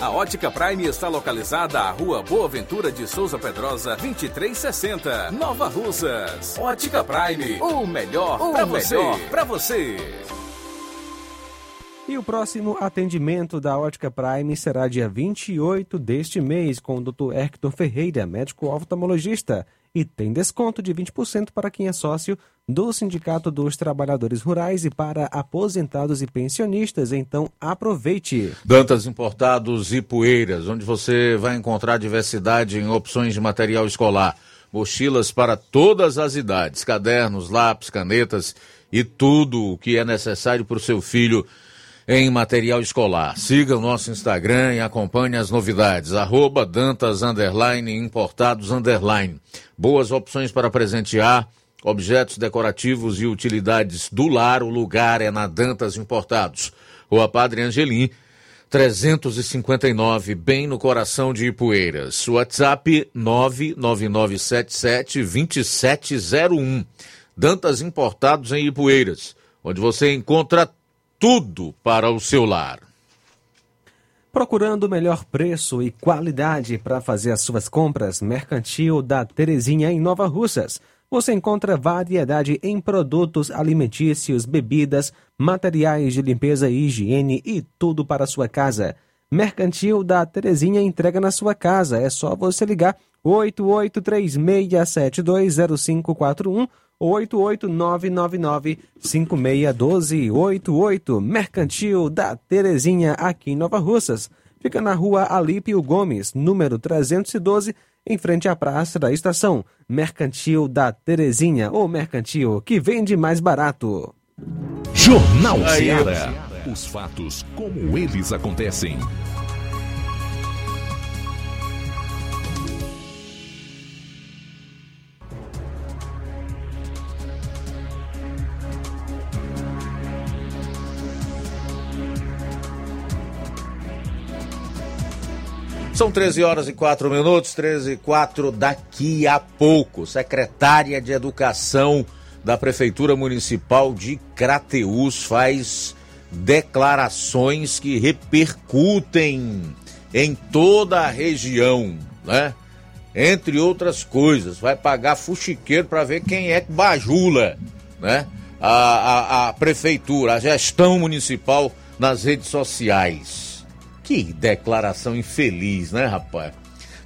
A Ótica Prime está localizada à Rua Boa Ventura de Souza Pedrosa, 2360, Nova Russas. Ótica Prime, o melhor para você. Para você. E o próximo atendimento da Ótica Prime será dia 28 deste mês com o Dr. Hector Ferreira, médico oftalmologista. E tem desconto de 20% para quem é sócio do Sindicato dos Trabalhadores Rurais e para aposentados e pensionistas. Então aproveite. Dantas Importados e Poeiras, onde você vai encontrar diversidade em opções de material escolar. Mochilas para todas as idades, cadernos, lápis, canetas e tudo o que é necessário para o seu filho em material escolar. Siga o nosso Instagram e acompanhe as novidades. Arroba Dantas Underline Importados Underline. Boas opções para presentear, objetos decorativos e utilidades do lar. O lugar é na Dantas Importados. Rua Padre Angelim, 359, bem no coração de Ipueiras. WhatsApp 999772701. Dantas Importados em Ipueiras, onde você encontra tudo para o seu lar. Procurando o melhor preço e qualidade para fazer as suas compras, Mercantil da Terezinha em Nova Russas. Você encontra variedade em produtos alimentícios, bebidas, materiais de limpeza e higiene e tudo para a sua casa. Mercantil da Terezinha entrega na sua casa. É só você ligar 8836720541 88999-561288. Mercantil da Terezinha, aqui em Nova Russas. Fica na rua Alípio Gomes, número 312, em frente à praça da estação. Mercantil da Terezinha, ou mercantil que vende mais barato. Jornal Ceará. Os fatos como eles acontecem. São 13 horas e 4 minutos, 13 e 4 daqui a pouco. Secretária de Educação da Prefeitura Municipal de Crateús faz declarações que repercutem em toda a região, né? Entre outras coisas, vai pagar fuxiqueiro para ver quem é que bajula, né? A, a, a prefeitura, a gestão municipal nas redes sociais. Que declaração infeliz, né, rapaz?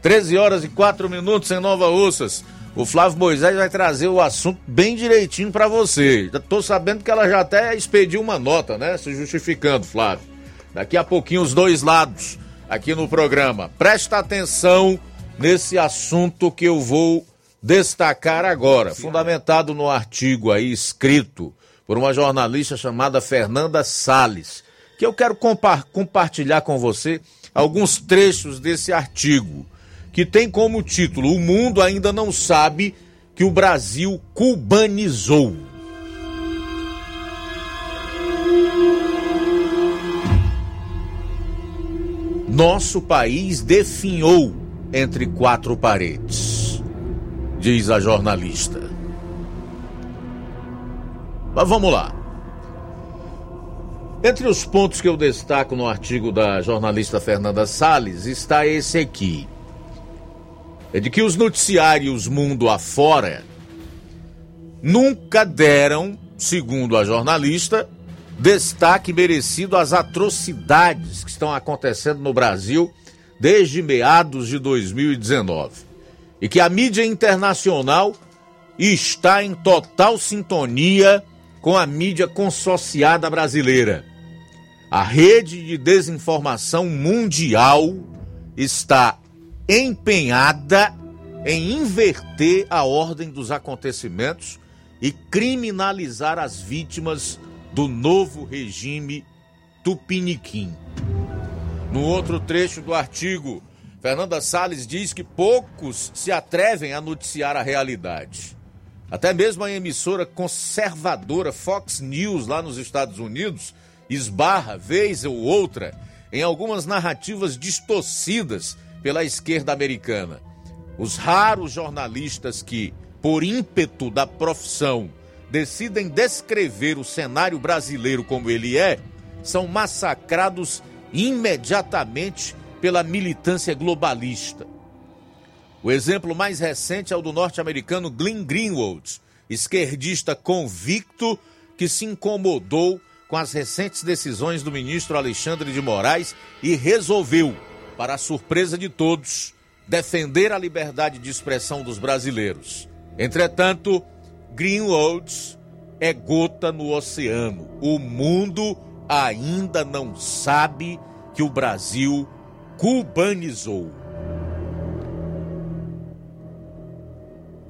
13 horas e 4 minutos em Nova Ursas. O Flávio Moisés vai trazer o assunto bem direitinho para você. Já tô sabendo que ela já até expediu uma nota, né? Se justificando, Flávio. Daqui a pouquinho os dois lados aqui no programa. Presta atenção nesse assunto que eu vou destacar agora, fundamentado no artigo aí escrito por uma jornalista chamada Fernanda Sales, que eu quero compa compartilhar com você alguns trechos desse artigo, que tem como título: O mundo ainda não sabe que o Brasil cubanizou. Nosso país definhou entre quatro paredes, diz a jornalista. Mas vamos lá. Entre os pontos que eu destaco no artigo da jornalista Fernanda Salles está esse aqui. É de que os noticiários mundo afora nunca deram, segundo a jornalista, destaque merecido às atrocidades que estão acontecendo no Brasil desde meados de 2019. E que a mídia internacional está em total sintonia com a mídia consorciada brasileira. A rede de desinformação mundial está empenhada em inverter a ordem dos acontecimentos e criminalizar as vítimas do novo regime tupiniquim. No outro trecho do artigo, Fernanda Salles diz que poucos se atrevem a noticiar a realidade. Até mesmo a emissora conservadora Fox News, lá nos Estados Unidos, esbarra, vez ou outra, em algumas narrativas distorcidas pela esquerda americana. Os raros jornalistas que, por ímpeto da profissão, decidem descrever o cenário brasileiro como ele é, são massacrados imediatamente pela militância globalista. O exemplo mais recente é o do norte-americano Glenn Greenwald, esquerdista convicto que se incomodou com as recentes decisões do ministro Alexandre de Moraes e resolveu, para a surpresa de todos, defender a liberdade de expressão dos brasileiros. Entretanto, Greenwald é gota no oceano. O mundo ainda não sabe que o Brasil cubanizou.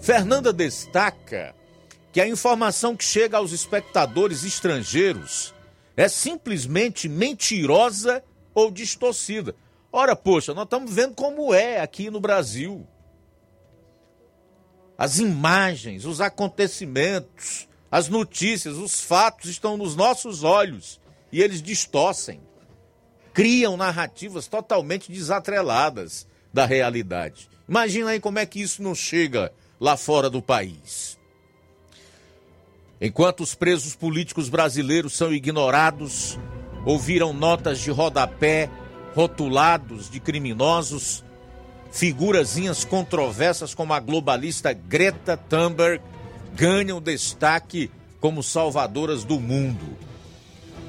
Fernanda destaca que a informação que chega aos espectadores estrangeiros é simplesmente mentirosa ou distorcida. Ora, poxa, nós estamos vendo como é aqui no Brasil. As imagens, os acontecimentos, as notícias, os fatos estão nos nossos olhos e eles distorcem, criam narrativas totalmente desatreladas da realidade. Imagina aí como é que isso não chega lá fora do país. Enquanto os presos políticos brasileiros são ignorados, ouviram notas de rodapé rotulados de criminosos, figurazinhas controversas como a globalista Greta Thunberg ganham destaque como salvadoras do mundo.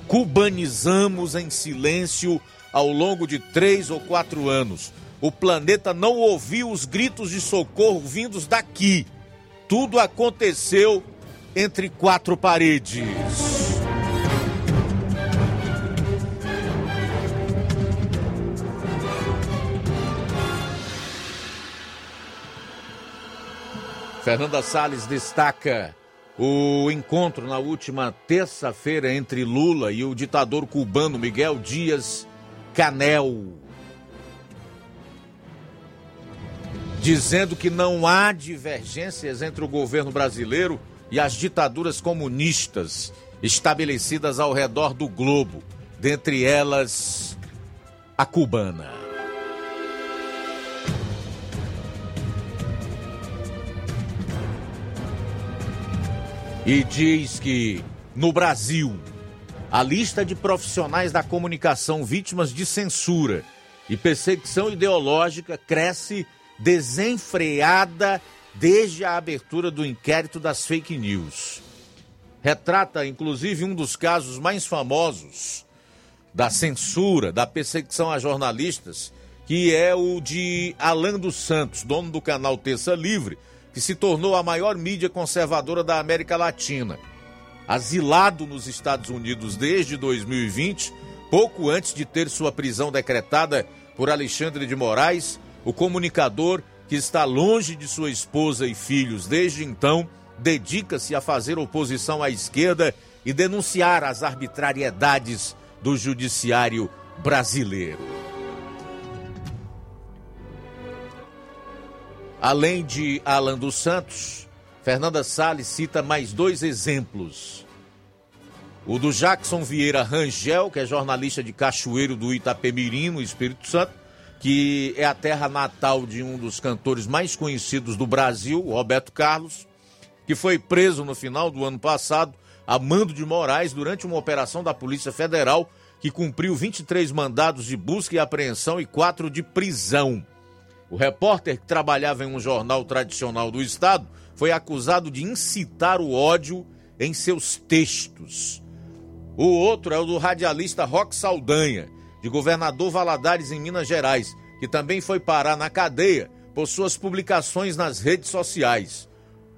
Cubanizamos em silêncio ao longo de três ou quatro anos o planeta não ouviu os gritos de socorro vindos daqui. Tudo aconteceu entre quatro paredes. Fernanda Salles destaca o encontro na última terça-feira entre Lula e o ditador cubano Miguel Dias Canel. dizendo que não há divergências entre o governo brasileiro e as ditaduras comunistas estabelecidas ao redor do globo, dentre elas a cubana. E diz que no Brasil a lista de profissionais da comunicação vítimas de censura e perseguição ideológica cresce desenfreada desde a abertura do inquérito das fake news. Retrata, inclusive, um dos casos mais famosos da censura, da perseguição a jornalistas, que é o de Alan dos Santos, dono do canal Terça Livre, que se tornou a maior mídia conservadora da América Latina. Asilado nos Estados Unidos desde 2020, pouco antes de ter sua prisão decretada por Alexandre de Moraes, o comunicador, que está longe de sua esposa e filhos desde então, dedica-se a fazer oposição à esquerda e denunciar as arbitrariedades do judiciário brasileiro. Além de Alan dos Santos, Fernanda Salles cita mais dois exemplos. O do Jackson Vieira Rangel, que é jornalista de Cachoeiro do Itapemirim, no Espírito Santo, que é a terra natal de um dos cantores mais conhecidos do Brasil, Roberto Carlos, que foi preso no final do ano passado Amando de Moraes durante uma operação da Polícia Federal que cumpriu 23 mandados de busca e apreensão e quatro de prisão. O repórter que trabalhava em um jornal tradicional do estado foi acusado de incitar o ódio em seus textos. O outro é o do radialista Roque Saldanha, de governador Valadares, em Minas Gerais, que também foi parar na cadeia por suas publicações nas redes sociais.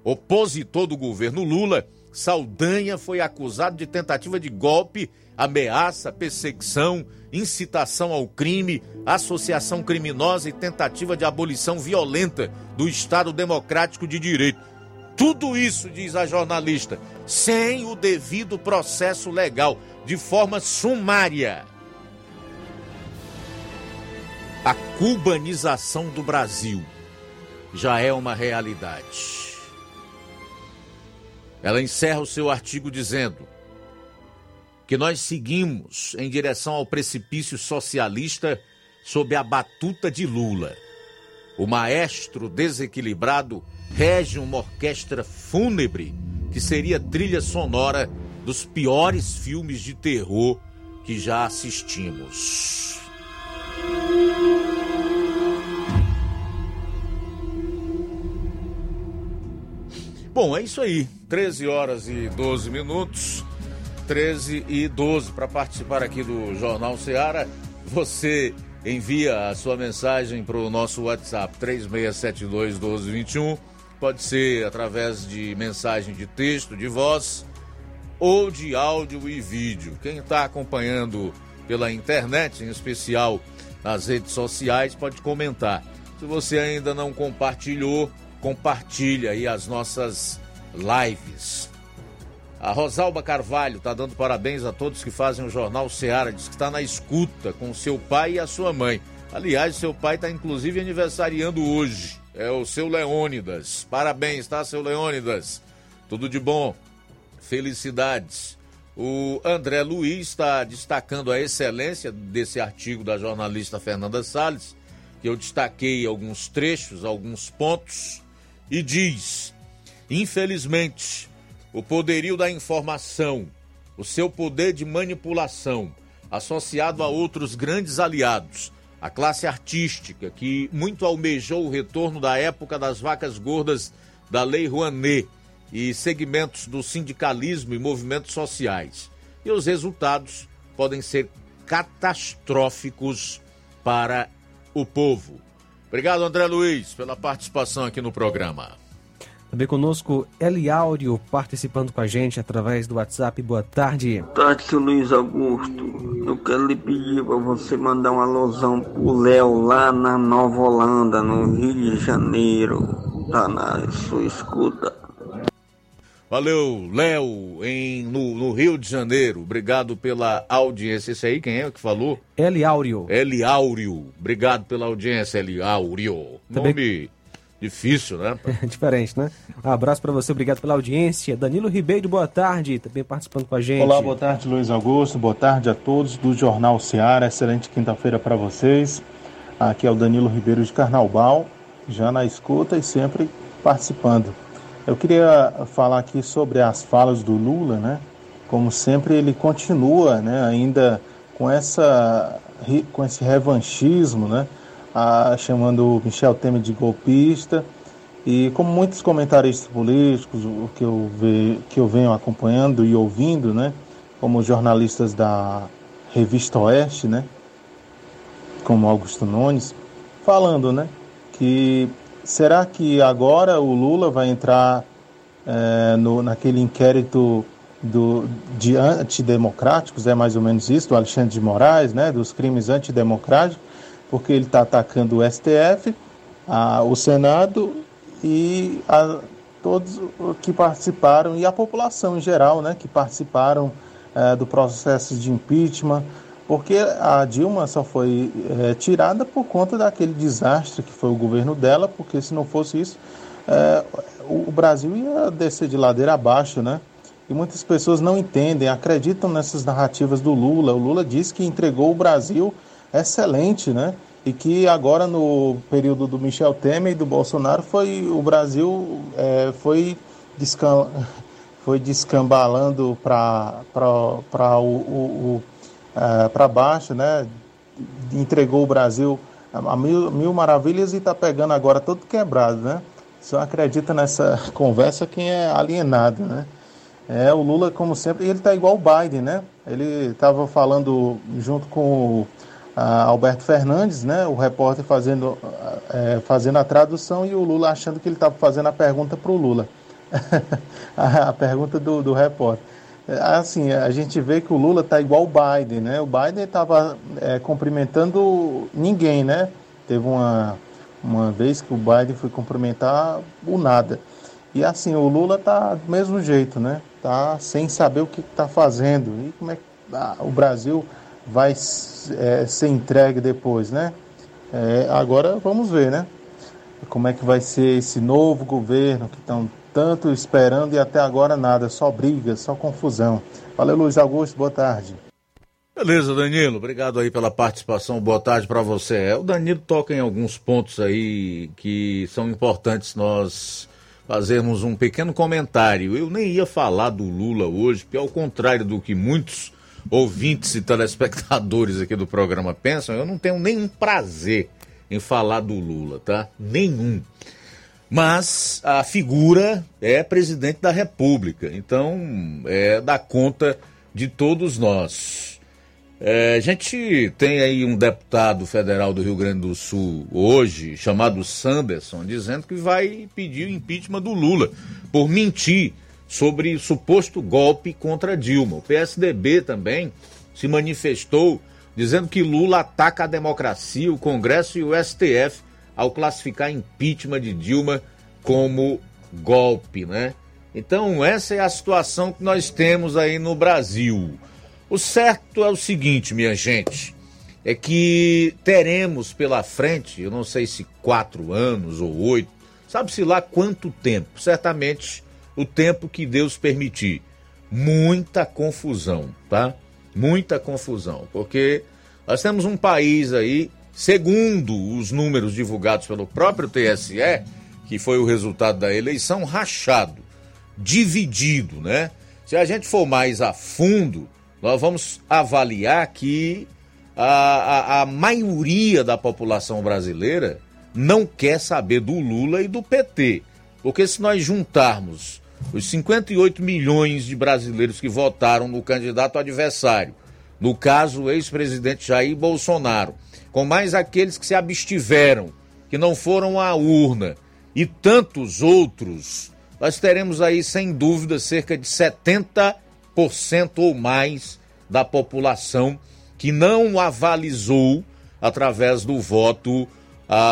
Opositor do governo Lula, Saldanha foi acusado de tentativa de golpe, ameaça, perseguição, incitação ao crime, associação criminosa e tentativa de abolição violenta do Estado Democrático de Direito. Tudo isso, diz a jornalista, sem o devido processo legal, de forma sumária. A cubanização do Brasil já é uma realidade. Ela encerra o seu artigo dizendo que nós seguimos em direção ao precipício socialista sob a batuta de Lula. O maestro desequilibrado rege uma orquestra fúnebre que seria trilha sonora dos piores filmes de terror que já assistimos. Bom, é isso aí. 13 horas e 12 minutos. 13 e 12 para participar aqui do Jornal Seara. Você envia a sua mensagem para o nosso WhatsApp 3672 1221 Pode ser através de mensagem de texto, de voz ou de áudio e vídeo. Quem está acompanhando pela internet, em especial nas redes sociais, pode comentar. Se você ainda não compartilhou, compartilha aí as nossas lives. A Rosalba Carvalho está dando parabéns a todos que fazem o Jornal Seara. Diz que está na escuta com seu pai e a sua mãe. Aliás, seu pai está inclusive aniversariando hoje é o seu Leônidas. Parabéns, tá, seu Leônidas? Tudo de bom. Felicidades. O André Luiz está destacando a excelência desse artigo da jornalista Fernanda Salles, que eu destaquei alguns trechos, alguns pontos, e diz: infelizmente, o poderio da informação, o seu poder de manipulação, associado a outros grandes aliados, a classe artística, que muito almejou o retorno da época das vacas gordas da Lei Rouanet e segmentos do sindicalismo e movimentos sociais. E os resultados podem ser catastróficos para o povo. Obrigado, André Luiz, pela participação aqui no programa. Também conosco Eli Áudio participando com a gente através do WhatsApp. Boa tarde. Boa tarde, seu Luiz Augusto. Eu quero lhe pedir para você mandar uma alusão pro Léo lá na Nova Holanda, no Rio de Janeiro. Tá na sua escuta. Valeu, Léo, em, no, no, Rio de Janeiro. Obrigado pela audiência. Esse aí, quem é que falou? Eli Áudio. Eli Áudio. Obrigado pela audiência, Eli Áudio. Também... Nome Difícil, né? Diferente, né? Um abraço para você, obrigado pela audiência. Danilo Ribeiro, boa tarde, também participando com a gente. Olá, boa tarde, Luiz Augusto. Boa tarde a todos do Jornal Seara. Excelente quinta-feira para vocês. Aqui é o Danilo Ribeiro de Carnaubal, já na escuta e sempre participando. Eu queria falar aqui sobre as falas do Lula, né? Como sempre, ele continua, né, ainda com essa com esse revanchismo, né? a, chamando o Michel Temer de golpista. E como muitos comentaristas políticos, que eu, ve, que eu venho acompanhando e ouvindo, né, como jornalistas da Revista Oeste, né, como Augusto Nunes, falando né, que será que agora o Lula vai entrar é, no, naquele inquérito do, de antidemocráticos, é mais ou menos isso, do Alexandre de Moraes, né, dos crimes antidemocráticos, porque ele está atacando o STF, a, o Senado e a, todos que participaram, e a população em geral, né, que participaram é, do processo de impeachment, porque a Dilma só foi é, tirada por conta daquele desastre que foi o governo dela, porque se não fosse isso, é, o, Brasil ia descer de ladeira abaixo, né? E muitas pessoas não entendem, acreditam nessas narrativas do Lula. O Lula disse que entregou o Brasil excelente, né? E que agora no período do Michel Temer e do Bolsonaro foi o Brasil é, foi, descan... foi descambalando para o, o, o para baixo, né? Entregou o Brasil a mil, mil maravilhas e está pegando agora todo quebrado, né? Só acredita nessa conversa quem é alienado, né? É, o Lula, como sempre, ele está igual o Biden, né? Ele estava falando junto com o Alberto Fernandes, né? O repórter fazendo, é, fazendo a tradução e o Lula achando que ele estava fazendo a pergunta para o Lula. a pergunta do, do repórter. Assim, a gente vê que o Lula está igual o Biden, né? O Biden estava é, cumprimentando ninguém, né? Teve uma, uma vez que o Biden foi cumprimentar o nada. E assim, o Lula está do mesmo jeito, né? Tá sem saber o que está fazendo. E como é que ah, o Brasil vai é, ser entregue depois, né? É, agora vamos ver, né? Como é que vai ser esse novo governo que estão tanto esperando e até agora nada, só briga, só confusão. Valeu, Luiz Augusto, boa tarde. Beleza, Danilo, obrigado aí pela participação, boa tarde para você. É, o Danilo toca em alguns pontos aí que são importantes nós fazermos um pequeno comentário. Eu nem ia falar do Lula hoje, porque ao contrário do que muitos ouvintes e telespectadores aqui do programa pensam, eu não tenho nenhum prazer em falar do Lula, tá? Nenhum mas a figura é presidente da República, então é da conta de todos nós. É, a gente tem aí um deputado federal do Rio Grande do Sul hoje, chamado Sanderson, dizendo que vai pedir o impeachment do Lula por mentir sobre suposto golpe contra Dilma. O PSDB também se manifestou dizendo que Lula ataca a democracia, o Congresso e o STF ao classificar impeachment de Dilma como golpe, né? Então, essa é a situação que nós temos aí no Brasil. O certo é o seguinte, minha gente, é que teremos pela frente, eu não sei se quatro anos ou oito, sabe-se lá quanto tempo, certamente o tempo que Deus permitir. Muita confusão, tá? Muita confusão, porque nós temos um país aí segundo os números divulgados pelo próprio TSE, que foi o resultado da eleição, rachado, dividido, né? Se a gente for mais a fundo, nós vamos avaliar que a, a, a maioria da população brasileira não quer saber do Lula e do PT. Porque se nós juntarmos os 58 milhões de brasileiros que votaram no candidato adversário, no caso o ex-presidente Jair Bolsonaro, com mais aqueles que se abstiveram, que não foram à urna, e tantos outros, nós teremos aí, sem dúvida, cerca de 70% ou mais da população que não avalizou através do voto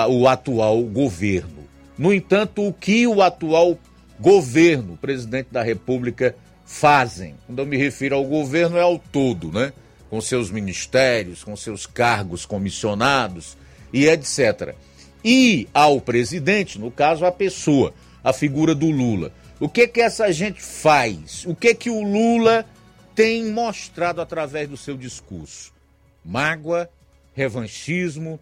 o atual governo. No entanto, o que o atual governo, presidente da República, fazem? Quando eu me refiro ao governo, é ao todo, né? Com seus ministérios, com seus cargos comissionados e etc. E ao presidente, no caso, a pessoa, a figura do Lula. O que que essa gente faz? O que que o Lula tem mostrado através do seu discurso? Mágoa, revanchismo,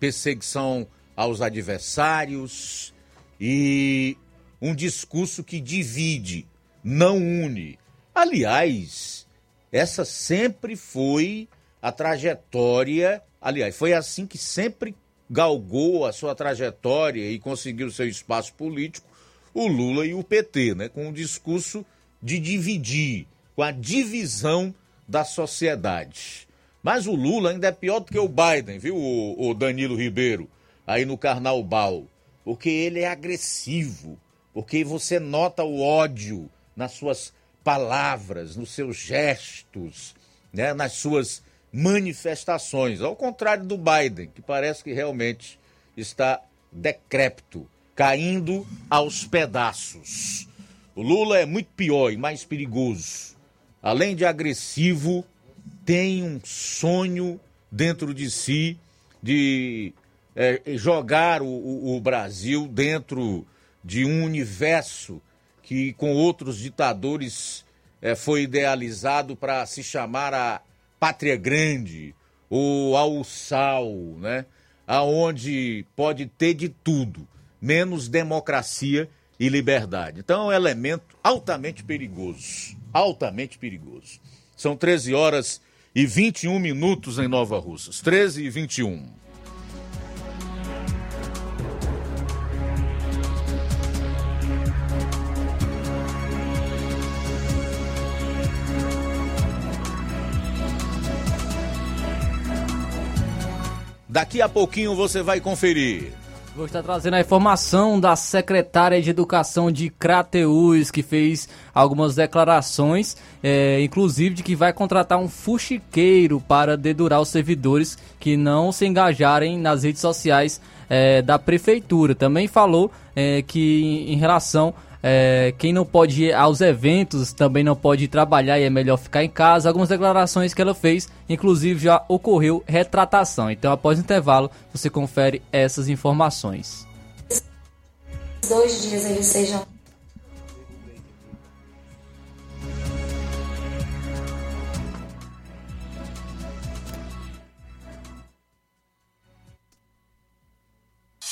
perseguição aos adversários e um discurso que divide, não une. Aliás, essa sempre foi a trajetória, aliás, foi assim que sempre galgou a sua trajetória e conseguiu seu espaço político o Lula e o PT, né, com o discurso de dividir, com a divisão da sociedade. Mas o Lula ainda é pior do que o Biden, viu, o, Danilo Ribeiro, aí no Carnaubal, porque ele é agressivo, porque você nota o ódio nas suas palavras, nos seus gestos, né, nas suas manifestações. Ao contrário do Biden, que parece que realmente está decrépito, caindo aos pedaços. O Lula é muito pior e mais perigoso. Além de agressivo, tem um sonho dentro de si de é, jogar o, o, o Brasil dentro de um universo que com outros ditadores é, foi idealizado para se chamar a Pátria Grande ou ao Sal, né? Aonde pode ter de tudo, menos democracia e liberdade. Então é um elemento altamente perigoso. Altamente perigoso. São 13 horas e 21 minutos em Nova Russas. 13 e 21. Daqui a pouquinho você vai conferir. Vou estar trazendo a informação da secretária de Educação de Crateús, que fez algumas declarações, é, inclusive de que vai contratar um fuxiqueiro para dedurar os servidores que não se engajarem nas redes sociais é, da prefeitura. Também falou é, que em relação é, quem não pode ir aos eventos também não pode trabalhar e é melhor ficar em casa. Algumas declarações que ela fez, inclusive já ocorreu retratação. Então, após o intervalo, você confere essas informações. Dois dias eles sejam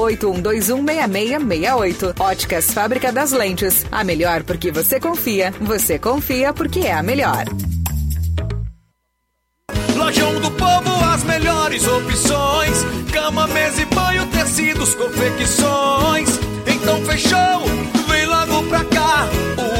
81216668. Óticas Fábrica das Lentes. A melhor porque você confia. Você confia porque é a melhor. Lojão do Povo, as melhores opções: cama, mesa e banho, tecidos, confecções. Então fechou, vem logo pra cá. O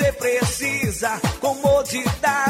Você precisa. Comodidade,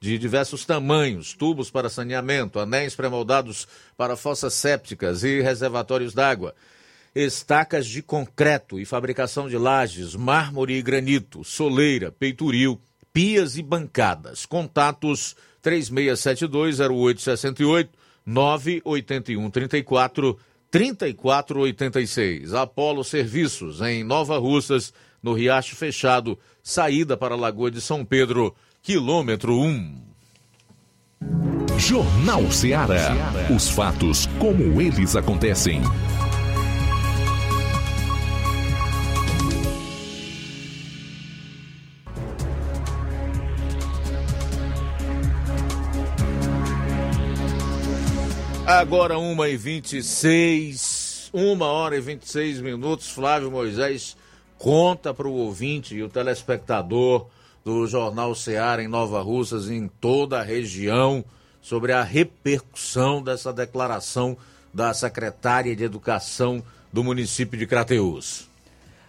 de diversos tamanhos, tubos para saneamento, anéis pré-moldados para fossas sépticas e reservatórios d'água estacas de concreto e fabricação de lajes, mármore e granito, soleira, peitoril, pias e bancadas. Contatos 36720868 98134 3486. Apolo Serviços em Nova Russas, no Riacho Fechado, saída para a Lagoa de São Pedro, quilômetro 1. Jornal Ceará. Os fatos como eles acontecem. Agora 1 e 26 horas, uma hora e 26 minutos. Flávio Moisés conta para o ouvinte e o telespectador do Jornal Ceará em Nova Russas e em toda a região sobre a repercussão dessa declaração da secretária de Educação do município de Crateús.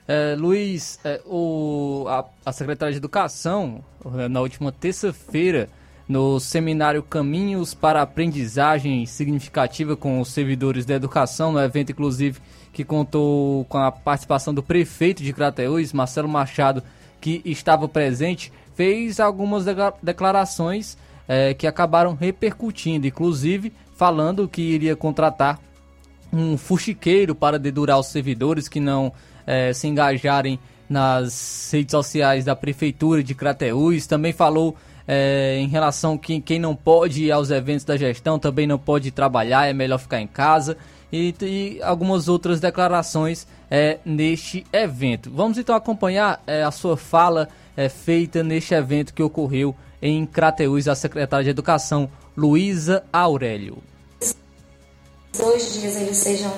É, Luiz, é, o, a, a secretária de Educação, na última terça-feira, no seminário Caminhos para Aprendizagem Significativa com os servidores da educação, no evento, inclusive, que contou com a participação do prefeito de Crateús, Marcelo Machado, que estava presente, fez algumas declarações é, que acabaram repercutindo, inclusive falando que iria contratar um fuxiqueiro para dedurar os servidores que não é, se engajarem nas redes sociais da prefeitura de Crateús. Também falou é, em relação que quem não pode ir aos eventos da gestão também não pode trabalhar, é melhor ficar em casa. E, e algumas outras declarações é, neste evento. Vamos então acompanhar é, a sua fala é, feita neste evento que ocorreu em Crateús, a secretária de Educação, Luísa Aurélio. Dois dias eles sejam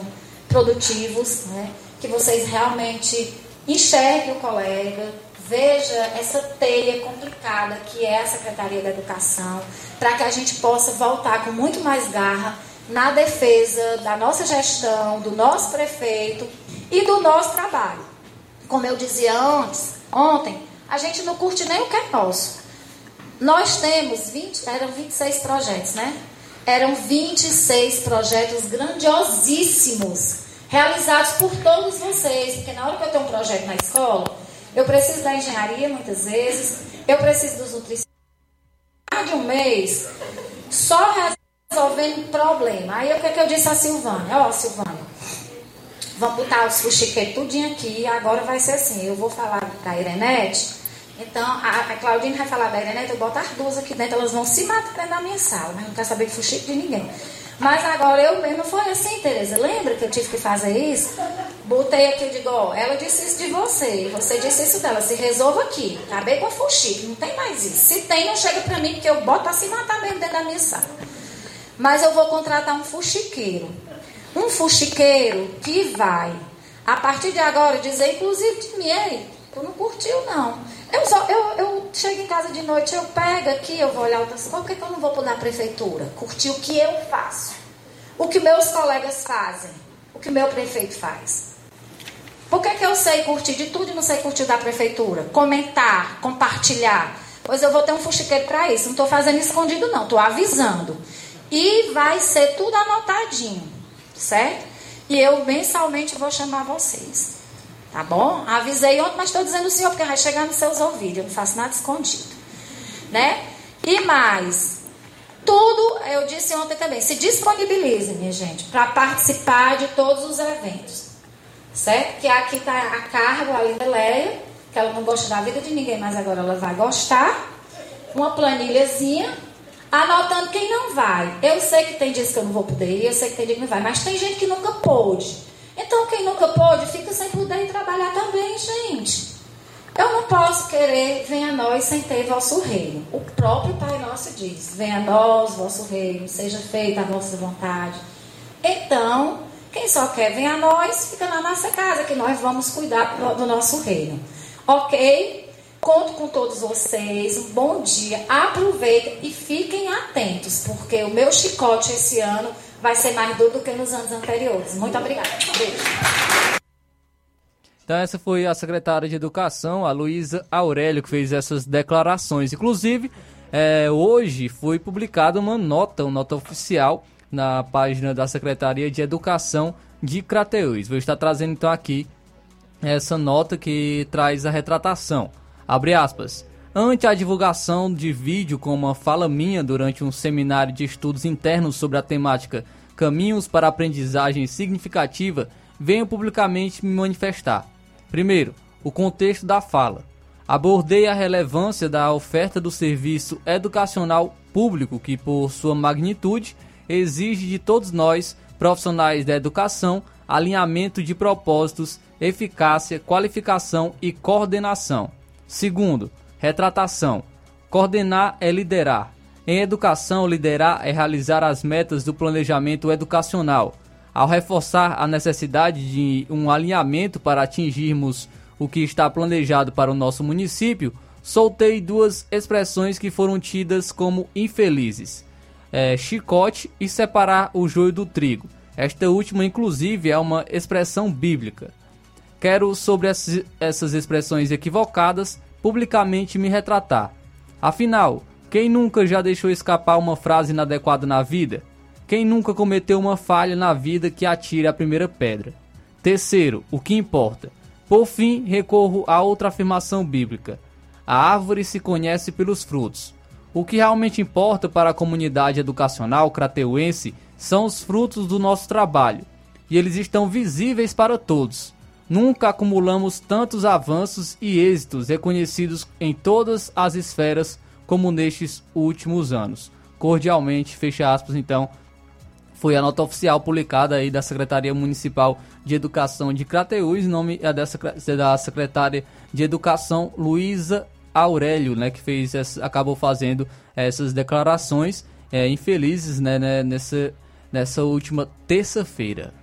produtivos, né? que vocês realmente enxerguem o colega, veja essa teia complicada que é a Secretaria da Educação, para que a gente possa voltar com muito mais garra na defesa da nossa gestão, do nosso prefeito e do nosso trabalho. Como eu dizia antes, ontem, a gente não curte nem o que é nosso. Nós temos 20, eram 26 projetos, né? Eram 26 projetos grandiosíssimos, realizados por todos vocês, porque na hora que eu tenho um projeto na escola, eu preciso da engenharia muitas vezes, eu preciso dos nutricionistas. de um mês só resolvendo problema. Aí o que, é que eu disse a Silvânia? Ó, oh, Silvânia, vamos botar os fuxiqueiros tudinho aqui, agora vai ser assim, eu vou falar da Irenete, então a, a Claudine vai falar da Irenete, eu boto as duas aqui dentro, elas vão se matar dentro da minha sala, mas não quero saber de fuxico de ninguém. Mas agora eu mesmo foi assim, Tereza. Lembra que eu tive que fazer isso? Botei aqui, eu digo, ó, ela disse isso de você, você disse isso dela, se resolva aqui. Acabei com a fuxique, não tem mais isso. Se tem, não chega pra mim, porque eu boto assim matar mesmo dentro da minha sala. Mas eu vou contratar um fuxiqueiro. Um fuxiqueiro que vai, a partir de agora, dizer, inclusive de mim, ei, tu não curtiu não. Eu, só, eu, eu chego em casa de noite, eu pego aqui, eu vou olhar o por que, que eu não vou na prefeitura? Curtir o que eu faço. O que meus colegas fazem. O que meu prefeito faz. Por que, que eu sei curtir de tudo e não sei curtir da prefeitura? Comentar, compartilhar. Pois eu vou ter um fuxiqueiro para isso. Não estou fazendo escondido, não. Estou avisando. E vai ser tudo anotadinho. Certo? E eu mensalmente vou chamar vocês. Tá bom? Avisei ontem, mas estou dizendo senhor, porque vai chegar nos seus ouvidos. Eu não faço nada escondido. Né? E mais, tudo, eu disse ontem também, se disponibilize, minha gente, para participar de todos os eventos. Certo? Que aqui está a cargo, a Linda Leia, que ela não gosta da vida de ninguém, mas agora ela vai gostar. Uma planilhazinha, anotando quem não vai. Eu sei que tem dias que eu não vou poder eu sei que tem dias que não vai, mas tem gente que nunca pôde. Então, quem nunca pôde, fica sem poder trabalhar também, gente. Eu não posso querer, venha a nós sem ter vosso reino. O próprio Pai Nosso diz: venha a nós, vosso reino, seja feita a vossa vontade. Então, quem só quer venha a nós, fica na nossa casa, que nós vamos cuidar do nosso reino. Ok? Conto com todos vocês. Um bom dia. Aproveitem e fiquem atentos, porque o meu chicote esse ano vai ser mais duro do que nos anos anteriores. Muito obrigada. Beijo. Então essa foi a secretária de Educação, a Luísa Aurélio, que fez essas declarações. Inclusive, é, hoje foi publicada uma nota, uma nota oficial, na página da Secretaria de Educação de Crateús. Vou estar trazendo então aqui essa nota que traz a retratação. Abre aspas. Ante a divulgação de vídeo com uma fala minha durante um seminário de estudos internos sobre a temática Caminhos para Aprendizagem Significativa, venho publicamente me manifestar. Primeiro, o contexto da fala. Abordei a relevância da oferta do serviço educacional público, que, por sua magnitude, exige de todos nós, profissionais da educação, alinhamento de propósitos, eficácia, qualificação e coordenação. Segundo, Retratação: Coordenar é liderar. Em educação, liderar é realizar as metas do planejamento educacional. Ao reforçar a necessidade de um alinhamento para atingirmos o que está planejado para o nosso município, soltei duas expressões que foram tidas como infelizes: é, chicote e separar o joio do trigo. Esta última, inclusive, é uma expressão bíblica. Quero, sobre essas expressões equivocadas, publicamente me retratar. Afinal, quem nunca já deixou escapar uma frase inadequada na vida? Quem nunca cometeu uma falha na vida que atire a primeira pedra? Terceiro, o que importa? Por fim, recorro a outra afirmação bíblica. A árvore se conhece pelos frutos. O que realmente importa para a comunidade educacional crateuense são os frutos do nosso trabalho, e eles estão visíveis para todos. Nunca acumulamos tantos avanços e êxitos reconhecidos em todas as esferas como nestes últimos anos. Cordialmente, fecha aspas, então, foi a nota oficial publicada aí da Secretaria Municipal de Educação de Crateús, nome é da, da secretária de Educação Luísa Aurélio, né, que fez essa, acabou fazendo essas declarações é, infelizes né, né, nessa, nessa última terça-feira.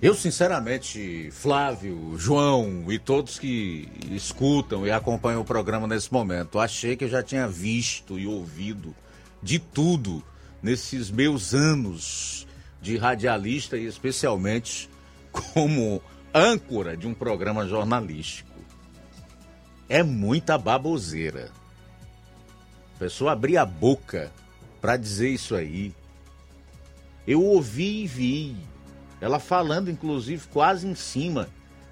Eu, sinceramente, Flávio, João e todos que escutam e acompanham o programa nesse momento, achei que eu já tinha visto e ouvido de tudo nesses meus anos de radialista e especialmente como âncora de um programa jornalístico. É muita baboseira. A pessoa abrir a boca para dizer isso aí. Eu ouvi e vi. Ela falando, inclusive, quase em cima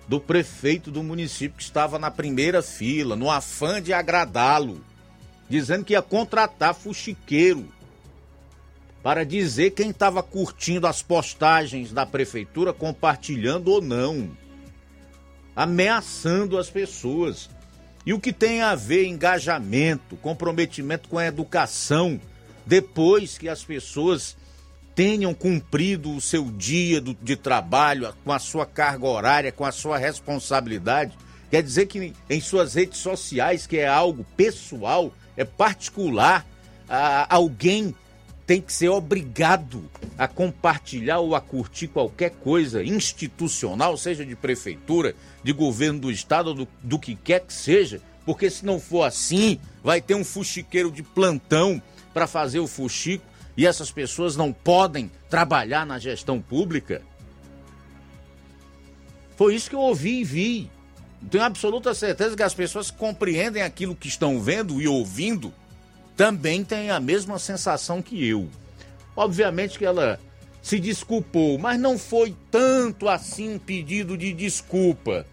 do prefeito do município que estava na primeira fila, no afã de agradá-lo, dizendo que ia contratar fuxiqueiro para dizer quem estava curtindo as postagens da prefeitura, compartilhando ou não, ameaçando as pessoas. E o que tem a ver engajamento, comprometimento com a educação, depois que as pessoas tenham cumprido o seu dia de trabalho, com a sua carga horária, com a sua responsabilidade. Quer dizer que em suas redes sociais, que é algo pessoal, é particular, alguém tem que ser obrigado a compartilhar ou a curtir qualquer coisa institucional, seja de prefeitura, de governo do estado, do, do que quer que seja, porque se não for assim, vai ter um fuxiqueiro de plantão para fazer o fuxico e essas pessoas não podem trabalhar na gestão pública. Foi isso que eu ouvi e vi. Tenho absoluta certeza que as pessoas que compreendem aquilo que estão vendo e ouvindo também tem a mesma sensação que eu. Obviamente que ela se desculpou, mas não foi tanto assim um pedido de desculpa.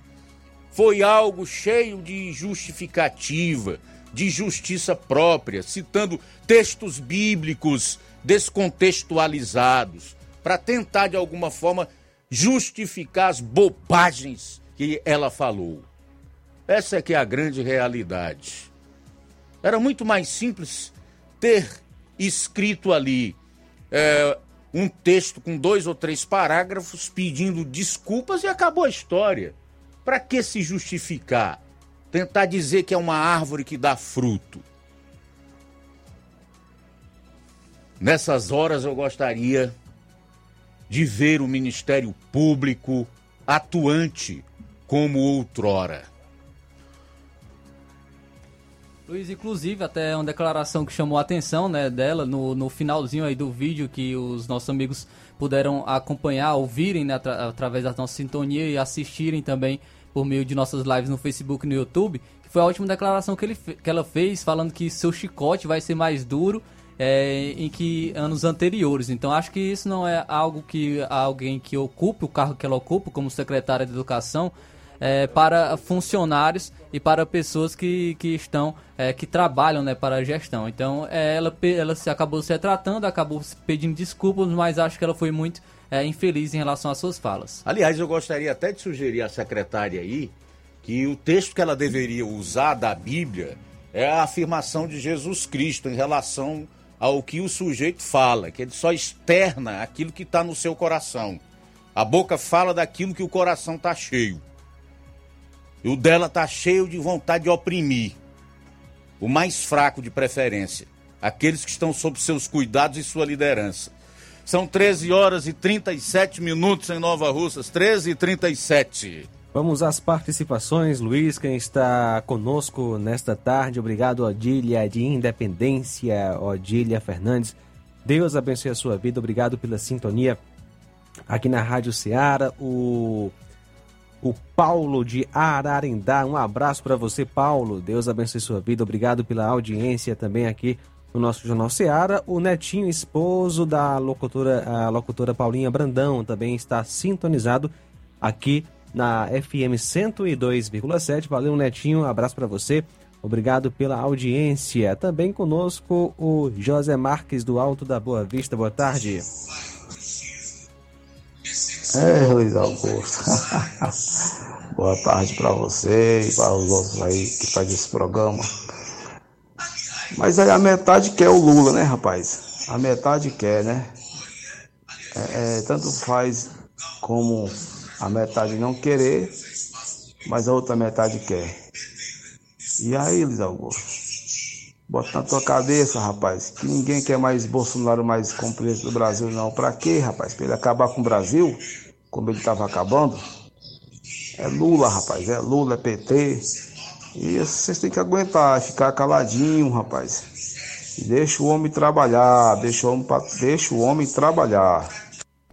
Foi algo cheio de justificativa, de justiça própria, citando textos bíblicos descontextualizados, para tentar de alguma forma justificar as bobagens que ela falou. Essa é que é a grande realidade. Era muito mais simples ter escrito ali é, um texto com dois ou três parágrafos pedindo desculpas e acabou a história. Para que se justificar? Tentar dizer que é uma árvore que dá fruto. Nessas horas eu gostaria de ver o Ministério Público atuante como outrora. Luiz, inclusive, até uma declaração que chamou a atenção né, dela no, no finalzinho aí do vídeo que os nossos amigos puderam acompanhar, ouvirem né, atra através da nossa sintonia e assistirem também por meio de nossas lives no Facebook e no YouTube, que foi a última declaração que, ele que ela fez, falando que seu chicote vai ser mais duro é, em que anos anteriores. Então acho que isso não é algo que alguém que ocupe o cargo que ela ocupa como secretária de educação é, para funcionários e para pessoas que, que estão é, que trabalham né, para a gestão. Então é, ela, ela se acabou se tratando, acabou pedindo desculpas, mas acho que ela foi muito é, infeliz em relação às suas falas. Aliás, eu gostaria até de sugerir à secretária aí que o texto que ela deveria usar da Bíblia é a afirmação de Jesus Cristo em relação ao que o sujeito fala, que ele só externa aquilo que está no seu coração. A boca fala daquilo que o coração está cheio. E o dela tá cheio de vontade de oprimir. O mais fraco de preferência. Aqueles que estão sob seus cuidados e sua liderança. São 13 horas e 37 minutos em Nova Russas, 13 e 37. Vamos às participações. Luiz, quem está conosco nesta tarde, obrigado, Odília de Independência, Odília Fernandes. Deus abençoe a sua vida, obrigado pela sintonia aqui na Rádio Ceará. O, o Paulo de Ararendá, um abraço para você, Paulo. Deus abençoe sua vida, obrigado pela audiência também aqui no nosso Jornal Ceará. O netinho, esposo da locutora, a locutora Paulinha Brandão, também está sintonizado aqui na FM 102,7. Valeu, Netinho, abraço para você. Obrigado pela audiência. Também conosco o José Marques do Alto da Boa Vista. Boa tarde. É, Luiz Augusto. Boa tarde para você e para os outros aí que fazem esse programa. Mas aí a metade quer o Lula, né, rapaz? A metade quer, né? É, é, tanto faz como a metade não querer, mas a outra metade quer. E aí, Luiz Augusto? Bota na tua cabeça, rapaz, que ninguém quer mais Bolsonaro mais como do Brasil, não. Pra quê, rapaz? Pra ele acabar com o Brasil, como ele estava acabando? É Lula, rapaz, é Lula, é PT. E vocês têm que aguentar, ficar caladinho, rapaz. Deixa o homem trabalhar, deixa o homem, deixa o homem trabalhar.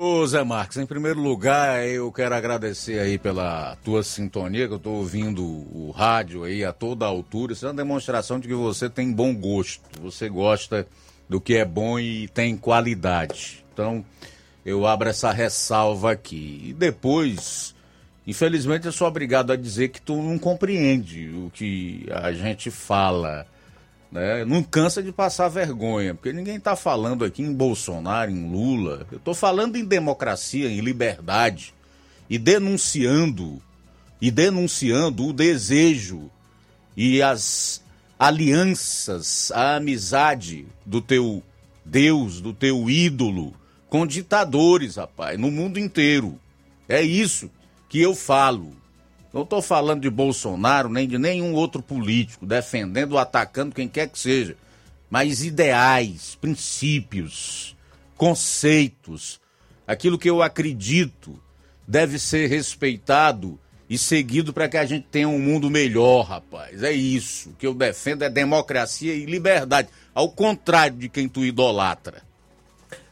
Ô Zé Marques, em primeiro lugar, eu quero agradecer aí pela tua sintonia, que eu estou ouvindo o rádio aí a toda altura. Isso é uma demonstração de que você tem bom gosto, você gosta do que é bom e tem qualidade. Então, eu abro essa ressalva aqui. E depois, infelizmente, eu sou obrigado a dizer que tu não compreende o que a gente fala né? Não cansa de passar vergonha, porque ninguém está falando aqui em Bolsonaro, em Lula. Eu estou falando em democracia, em liberdade e denunciando e denunciando o desejo e as alianças, a amizade do teu Deus, do teu ídolo com ditadores, rapaz, no mundo inteiro. É isso que eu falo. Não estou falando de Bolsonaro nem de nenhum outro político, defendendo ou atacando quem quer que seja. Mas ideais, princípios, conceitos, aquilo que eu acredito deve ser respeitado e seguido para que a gente tenha um mundo melhor, rapaz. É isso. O que eu defendo é democracia e liberdade. Ao contrário de quem tu idolatra.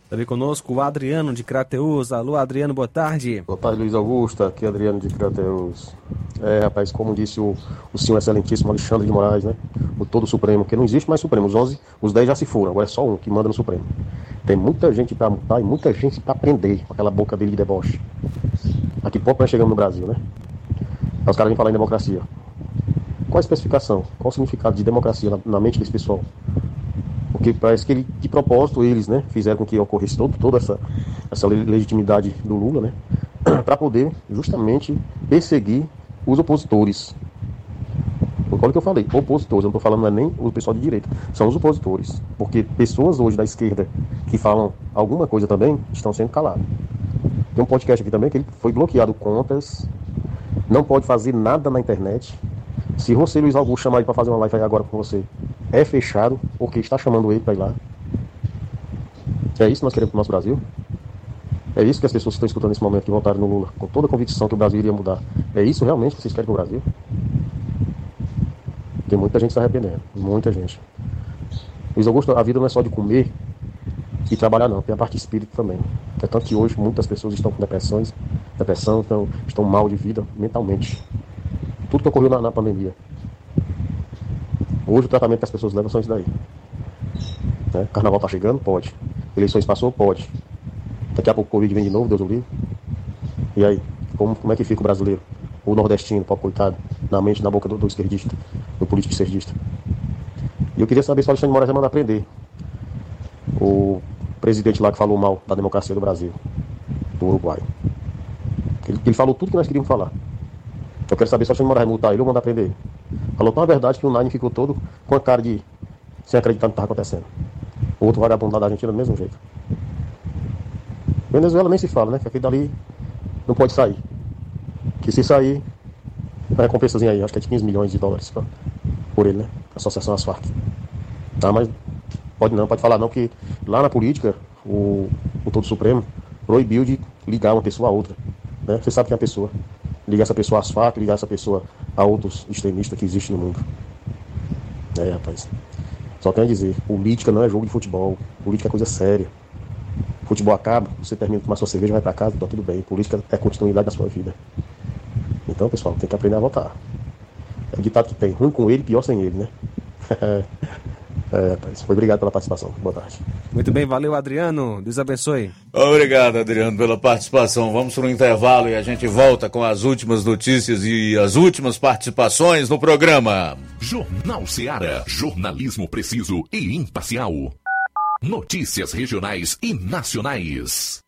Também conosco o Adriano de Crateus. Alô, Adriano, boa tarde. Boa tarde, Luiz Augusto. Aqui é Adriano de Crateus. É, rapaz, como disse o, o senhor excelentíssimo Alexandre de Moraes, né? O todo Supremo, que não existe mais Supremo. Os 11, os 10 já se foram, agora é só um que manda no Supremo. Tem muita gente para multar e muita gente para prender com aquela boca dele de deboche. Aqui pouco nós chegamos no Brasil, né? Os caras vêm falar em democracia. Qual a especificação? Qual o significado de democracia na, na mente desse pessoal? Porque parece que ele, de propósito eles né, fizeram com que ocorresse todo, toda essa, essa legitimidade do Lula, né, para poder justamente perseguir os opositores. Olha o que eu falei, opositores, eu não estou falando não é nem o pessoal de direita, são os opositores. Porque pessoas hoje da esquerda que falam alguma coisa também estão sendo caladas. Tem um podcast aqui também que ele foi bloqueado contas, não pode fazer nada na internet. Se você, Luiz Augusto, chamar ele para fazer uma live agora com você, é fechado porque está chamando ele para ir lá. É isso que nós queremos para o nosso Brasil? É isso que as pessoas que estão escutando nesse momento que votaram no Lula, com toda a convicção que o Brasil iria mudar. É isso realmente que vocês querem para o Brasil? Tem muita gente se arrependendo. Muita gente. Luiz Augusto, a vida não é só de comer e trabalhar, não. Tem a parte espírita também. É tanto que hoje muitas pessoas estão com depressões, depressão, estão, estão mal de vida mentalmente. Tudo que ocorreu na, na pandemia. Hoje o tratamento que as pessoas levam são isso daí. Né? Carnaval tá chegando? Pode. Eleições passou? Pode. Daqui a pouco o Covid vem de novo, Deus o livre. E aí? Como, como é que fica o brasileiro? O nordestino, pobre coitado, na mente, na boca do, do esquerdista, do político esquerdista. E eu queria saber se o Alexandre Moraes vai mandar prender o presidente lá que falou mal da democracia do Brasil, do Uruguai. Ele, ele falou tudo que nós queríamos falar. Eu quero saber se o Moraes vai multar ele ou mandar prender ele. Falou tão a verdade que o Nine ficou todo com a cara de sem acreditar no que estava acontecendo. O outro vagabundo lá da Argentina do mesmo jeito. Venezuela nem se fala, né? Que aquele dali não pode sair. Que se sair, a recompensazinha aí, acho que é de 15 milhões de dólares pra, por ele, né? Associação Asfarc. Tá, mas pode não, pode falar não, que lá na política, o, o Todo Supremo proibiu de ligar uma pessoa a outra. Né? Você sabe que é a pessoa. Ligar essa pessoa às facas, ligar essa pessoa a outros extremistas que existem no mundo. É, rapaz. Só quero dizer, política não é jogo de futebol. Política é coisa séria. Futebol acaba, você termina de tomar sua cerveja, vai para casa, tá tudo bem. Política é continuidade da sua vida. Então, pessoal, tem que aprender a votar. É o ditado que tem, ruim com ele, pior sem ele, né? é, rapaz. Foi obrigado pela participação. Boa tarde. Muito bem, valeu, Adriano. Deus abençoe. Obrigado, Adriano, pela participação. Vamos para o intervalo e a gente volta com as últimas notícias e as últimas participações no programa. Jornal Seara. Jornalismo preciso e imparcial. Notícias regionais e nacionais.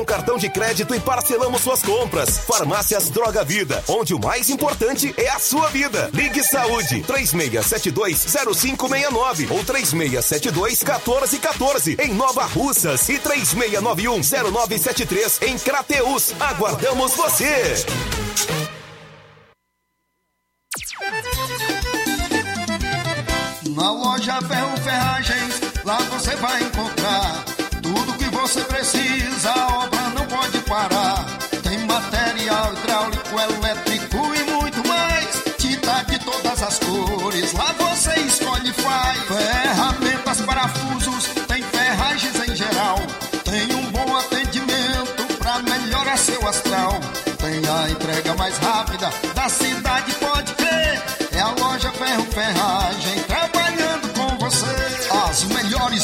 cartão de crédito e parcelamos suas compras. Farmácias Droga Vida, onde o mais importante é a sua vida. Ligue Saúde 36720569 ou 36721414 em Nova Russas e 36910973 em Crateus. Aguardamos você. Na loja Ferro Ferragens, lá você vai encontrar tudo que você precisa, Tem material hidráulico, elétrico e muito mais. Tinta de todas as cores, lá você escolhe e faz. Ferramentas, parafusos, tem ferragens em geral. Tem um bom atendimento pra melhorar seu astral. Tem a entrega mais rápida da cidade, pode crer. É a loja Ferro Ferragem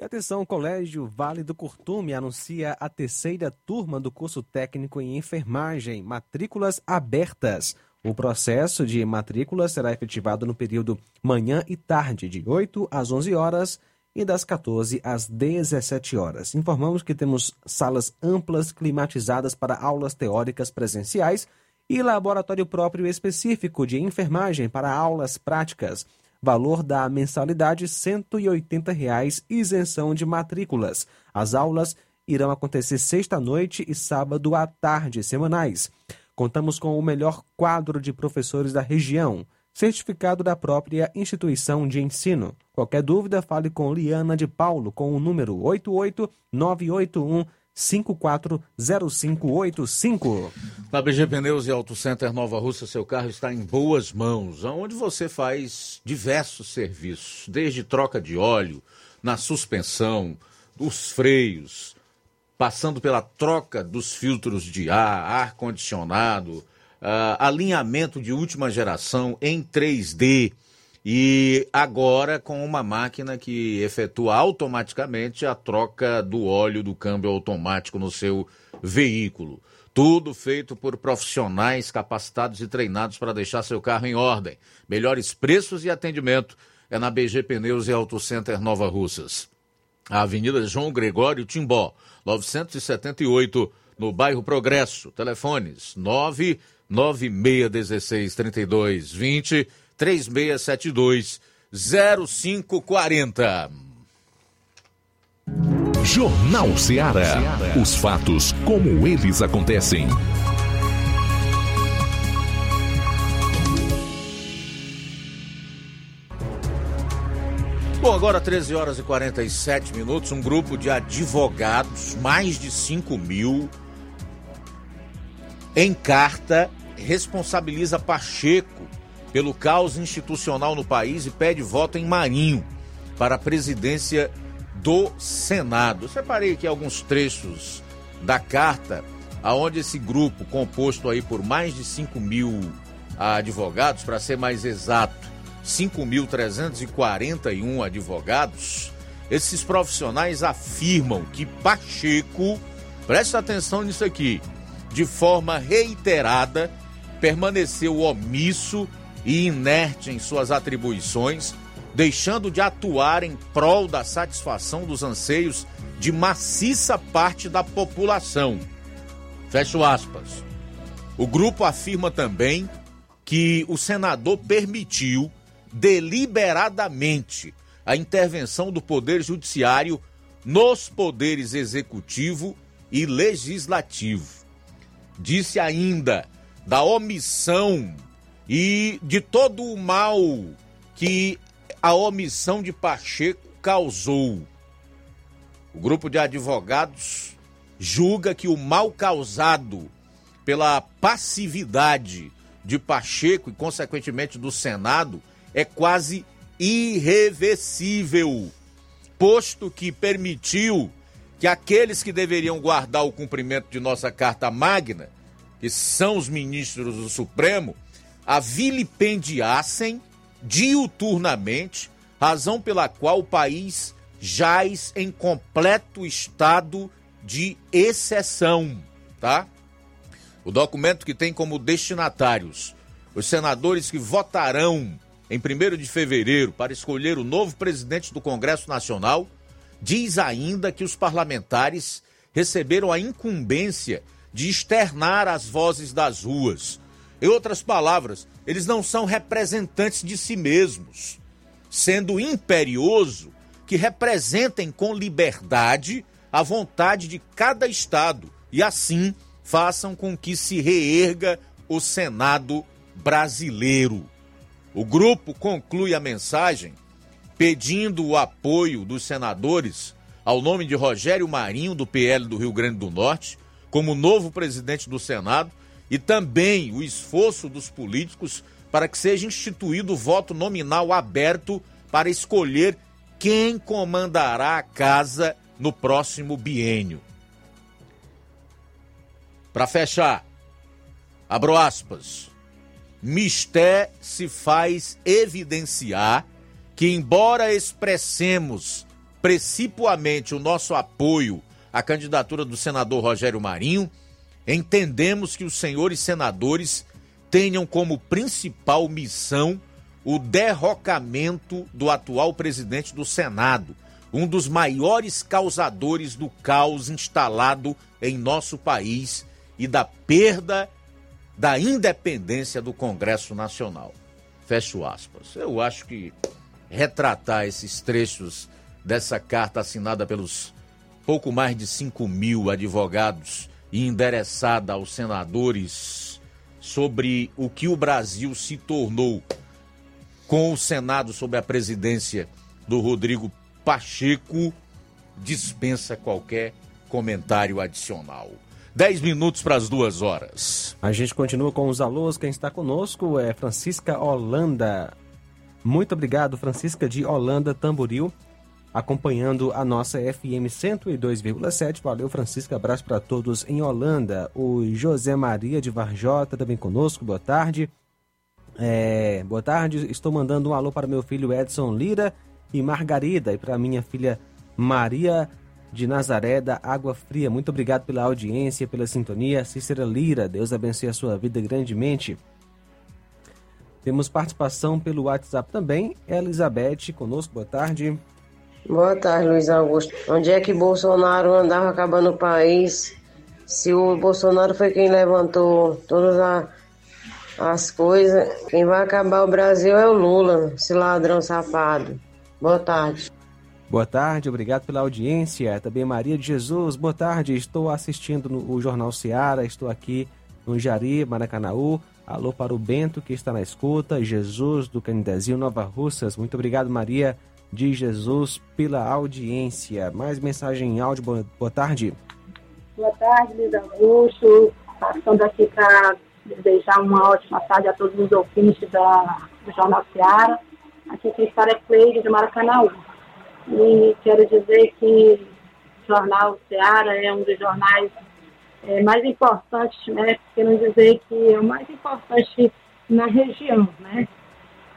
E atenção, o Colégio Vale do Curtume anuncia a terceira turma do curso técnico em enfermagem, matrículas abertas. O processo de matrícula será efetivado no período manhã e tarde, de 8 às 11 horas e das 14 às 17 horas. Informamos que temos salas amplas climatizadas para aulas teóricas presenciais e laboratório próprio específico de enfermagem para aulas práticas. Valor da mensalidade 180 reais, isenção de matrículas. As aulas irão acontecer sexta-noite e sábado à tarde, semanais. Contamos com o melhor quadro de professores da região, certificado da própria instituição de ensino. Qualquer dúvida, fale com Liana de Paulo com o número 88981 540585. Na BG Pneus e Auto Center Nova Russa, seu carro está em boas mãos, onde você faz diversos serviços, desde troca de óleo, na suspensão, dos freios, passando pela troca dos filtros de ar, ar-condicionado, uh, alinhamento de última geração em 3D. E agora com uma máquina que efetua automaticamente a troca do óleo do câmbio automático no seu veículo. Tudo feito por profissionais capacitados e treinados para deixar seu carro em ordem. Melhores preços e atendimento é na BG Pneus e Auto Center Nova Russas. Avenida João Gregório Timbó, 978, no bairro Progresso. Telefones 99616 3220 3672 0540. Jornal Ceará. Os fatos como eles acontecem. Bom, agora 13 horas e 47 minutos. Um grupo de advogados, mais de 5 mil, em carta, responsabiliza Pacheco pelo caos institucional no país e pede voto em Marinho para a presidência do Senado. Eu separei aqui alguns trechos da carta aonde esse grupo, composto aí por mais de 5 mil advogados, para ser mais exato, 5.341 advogados, esses profissionais afirmam que Pacheco, presta atenção nisso aqui, de forma reiterada, permaneceu omisso e inerte em suas atribuições, deixando de atuar em prol da satisfação dos anseios de maciça parte da população. Fecho aspas. O grupo afirma também que o senador permitiu deliberadamente a intervenção do Poder Judiciário nos poderes executivo e legislativo. Disse ainda da omissão e de todo o mal que a omissão de Pacheco causou. O grupo de advogados julga que o mal causado pela passividade de Pacheco e, consequentemente, do Senado é quase irreversível, posto que permitiu que aqueles que deveriam guardar o cumprimento de nossa Carta Magna, que são os ministros do Supremo, a vilipendiassem diuturnamente, razão pela qual o país jaz em completo estado de exceção, tá? O documento que tem como destinatários os senadores que votarão em 1 de fevereiro para escolher o novo presidente do Congresso Nacional diz ainda que os parlamentares receberam a incumbência de externar as vozes das ruas. Em outras palavras, eles não são representantes de si mesmos, sendo imperioso que representem com liberdade a vontade de cada Estado e assim façam com que se reerga o Senado brasileiro. O grupo conclui a mensagem pedindo o apoio dos senadores ao nome de Rogério Marinho, do PL do Rio Grande do Norte, como novo presidente do Senado, e também o esforço dos políticos para que seja instituído o voto nominal aberto para escolher quem comandará a casa no próximo biênio. Para fechar, abro aspas. Misté se faz evidenciar que, embora expressemos precipuamente o nosso apoio à candidatura do senador Rogério Marinho, entendemos que os senhores senadores tenham como principal missão o derrocamento do atual presidente do Senado, um dos maiores causadores do caos instalado em nosso país e da perda da independência do Congresso Nacional. Fecho aspas. Eu acho que retratar esses trechos dessa carta assinada pelos pouco mais de 5 mil advogados e endereçada aos senadores sobre o que o Brasil se tornou com o Senado sob a presidência do Rodrigo Pacheco, dispensa qualquer comentário adicional. 10 minutos para as duas horas. A gente continua com os alôs. Quem está conosco é Francisca Holanda. Muito obrigado, Francisca de Holanda Tamboril, acompanhando a nossa FM 102,7. Valeu, Francisca. Abraço para todos em Holanda. O José Maria de Varjota também conosco. Boa tarde. É, boa tarde. Estou mandando um alô para meu filho Edson Lira e Margarida e para minha filha Maria de Nazaré da Água Fria. Muito obrigado pela audiência, pela sintonia. Cícera Lira, Deus abençoe a sua vida grandemente. Temos participação pelo WhatsApp também. Elizabeth conosco, boa tarde. Boa tarde, Luiz Augusto. Onde é que Bolsonaro andava acabando o país? Se o Bolsonaro foi quem levantou todas a, as coisas, quem vai acabar o Brasil é o Lula, esse ladrão safado. Boa tarde. Boa tarde, obrigado pela audiência. Também Maria de Jesus, boa tarde. Estou assistindo no, o Jornal Seara, estou aqui no Jari, Maracanaú. Alô para o Bento que está na escuta, Jesus do Canidezinho, Nova Russas. Muito obrigado, Maria de Jesus, pela audiência. Mais mensagem em áudio, boa, boa tarde. Boa tarde, Luiz Augusto. Passando aqui para desejar uma ótima tarde a todos os ouvintes da, do Jornal Seara. Aqui quem fala é Cleide de Maracanã. E quero dizer que o Jornal Seara é um dos jornais é, mais importantes, né? Não dizer que é o mais importante na região, né?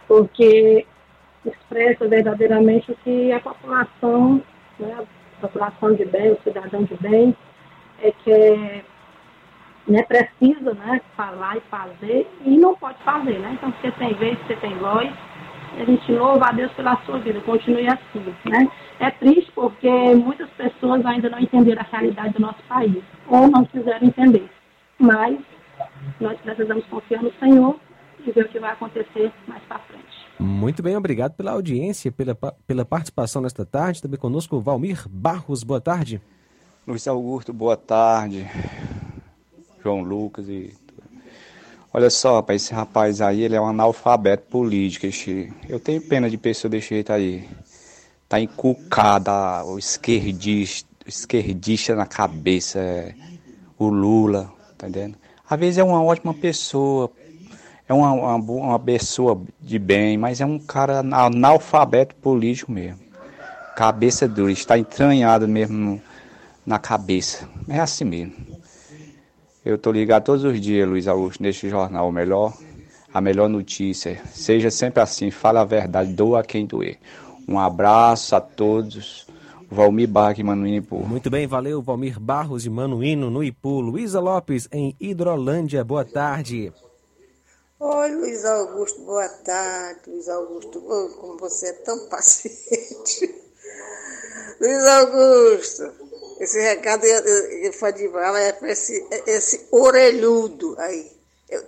Porque expressa verdadeiramente o que a população, né, a população de bem, o cidadão de bem, é que é, né, precisa né, falar e fazer e não pode fazer, né? Então você tem vez, você tem voz, a gente louva a Deus pela sua vida, continue assim, né? É triste porque muitas pessoas ainda não entenderam a realidade do nosso país, ou não quiseram entender. Mas nós precisamos confiar no Senhor e ver o que vai acontecer mais para frente. Muito bem, obrigado pela audiência, pela, pela participação nesta tarde. Também conosco Valmir Barros, boa tarde. Luiz Augusto, boa tarde. João Lucas e. Olha só, rapaz, esse rapaz aí, ele é um analfabeto político. Esse... Eu tenho pena de pessoa desse jeito aí. Tá encucada, o esquerdista, o esquerdista na cabeça, é... o Lula, tá entendendo? Às vezes é uma ótima pessoa, é uma, uma, uma pessoa de bem, mas é um cara analfabeto político mesmo. Cabeça dura, está entranhado mesmo na cabeça. É assim mesmo. Eu tô ligado todos os dias, Luiz Augusto, neste jornal, melhor, a melhor notícia. Seja sempre assim, fala a verdade, doa quem doer. Um abraço a todos. Valmir Barros e Manuíno Ipu. Muito bem, valeu, Valmir Barros e Manuíno no Ipu. Luísa Lopes, em Hidrolândia, boa tarde. Oi, Luiz Augusto, boa tarde. Luiz Augusto, oh, como você é tão paciente. Luiz Augusto, esse recado de bala é para esse, esse orelhudo aí.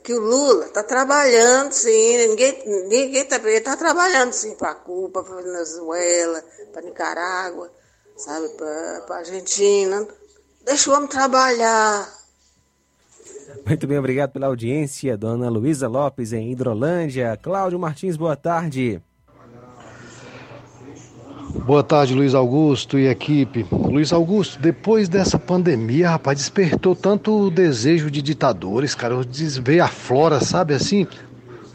Que o Lula está trabalhando, sim, ninguém ninguém está ele está trabalhando, sim, para Cuba, para Venezuela, para Nicarágua, sabe, para a Argentina. Deixa o homem trabalhar. Muito bem, obrigado pela audiência, dona Luísa Lopes em Hidrolândia. Cláudio Martins, boa tarde. Boa tarde, Luiz Augusto e equipe. Luiz Augusto, depois dessa pandemia, rapaz, despertou tanto o desejo de ditadores, cara. Veio a flora, sabe assim?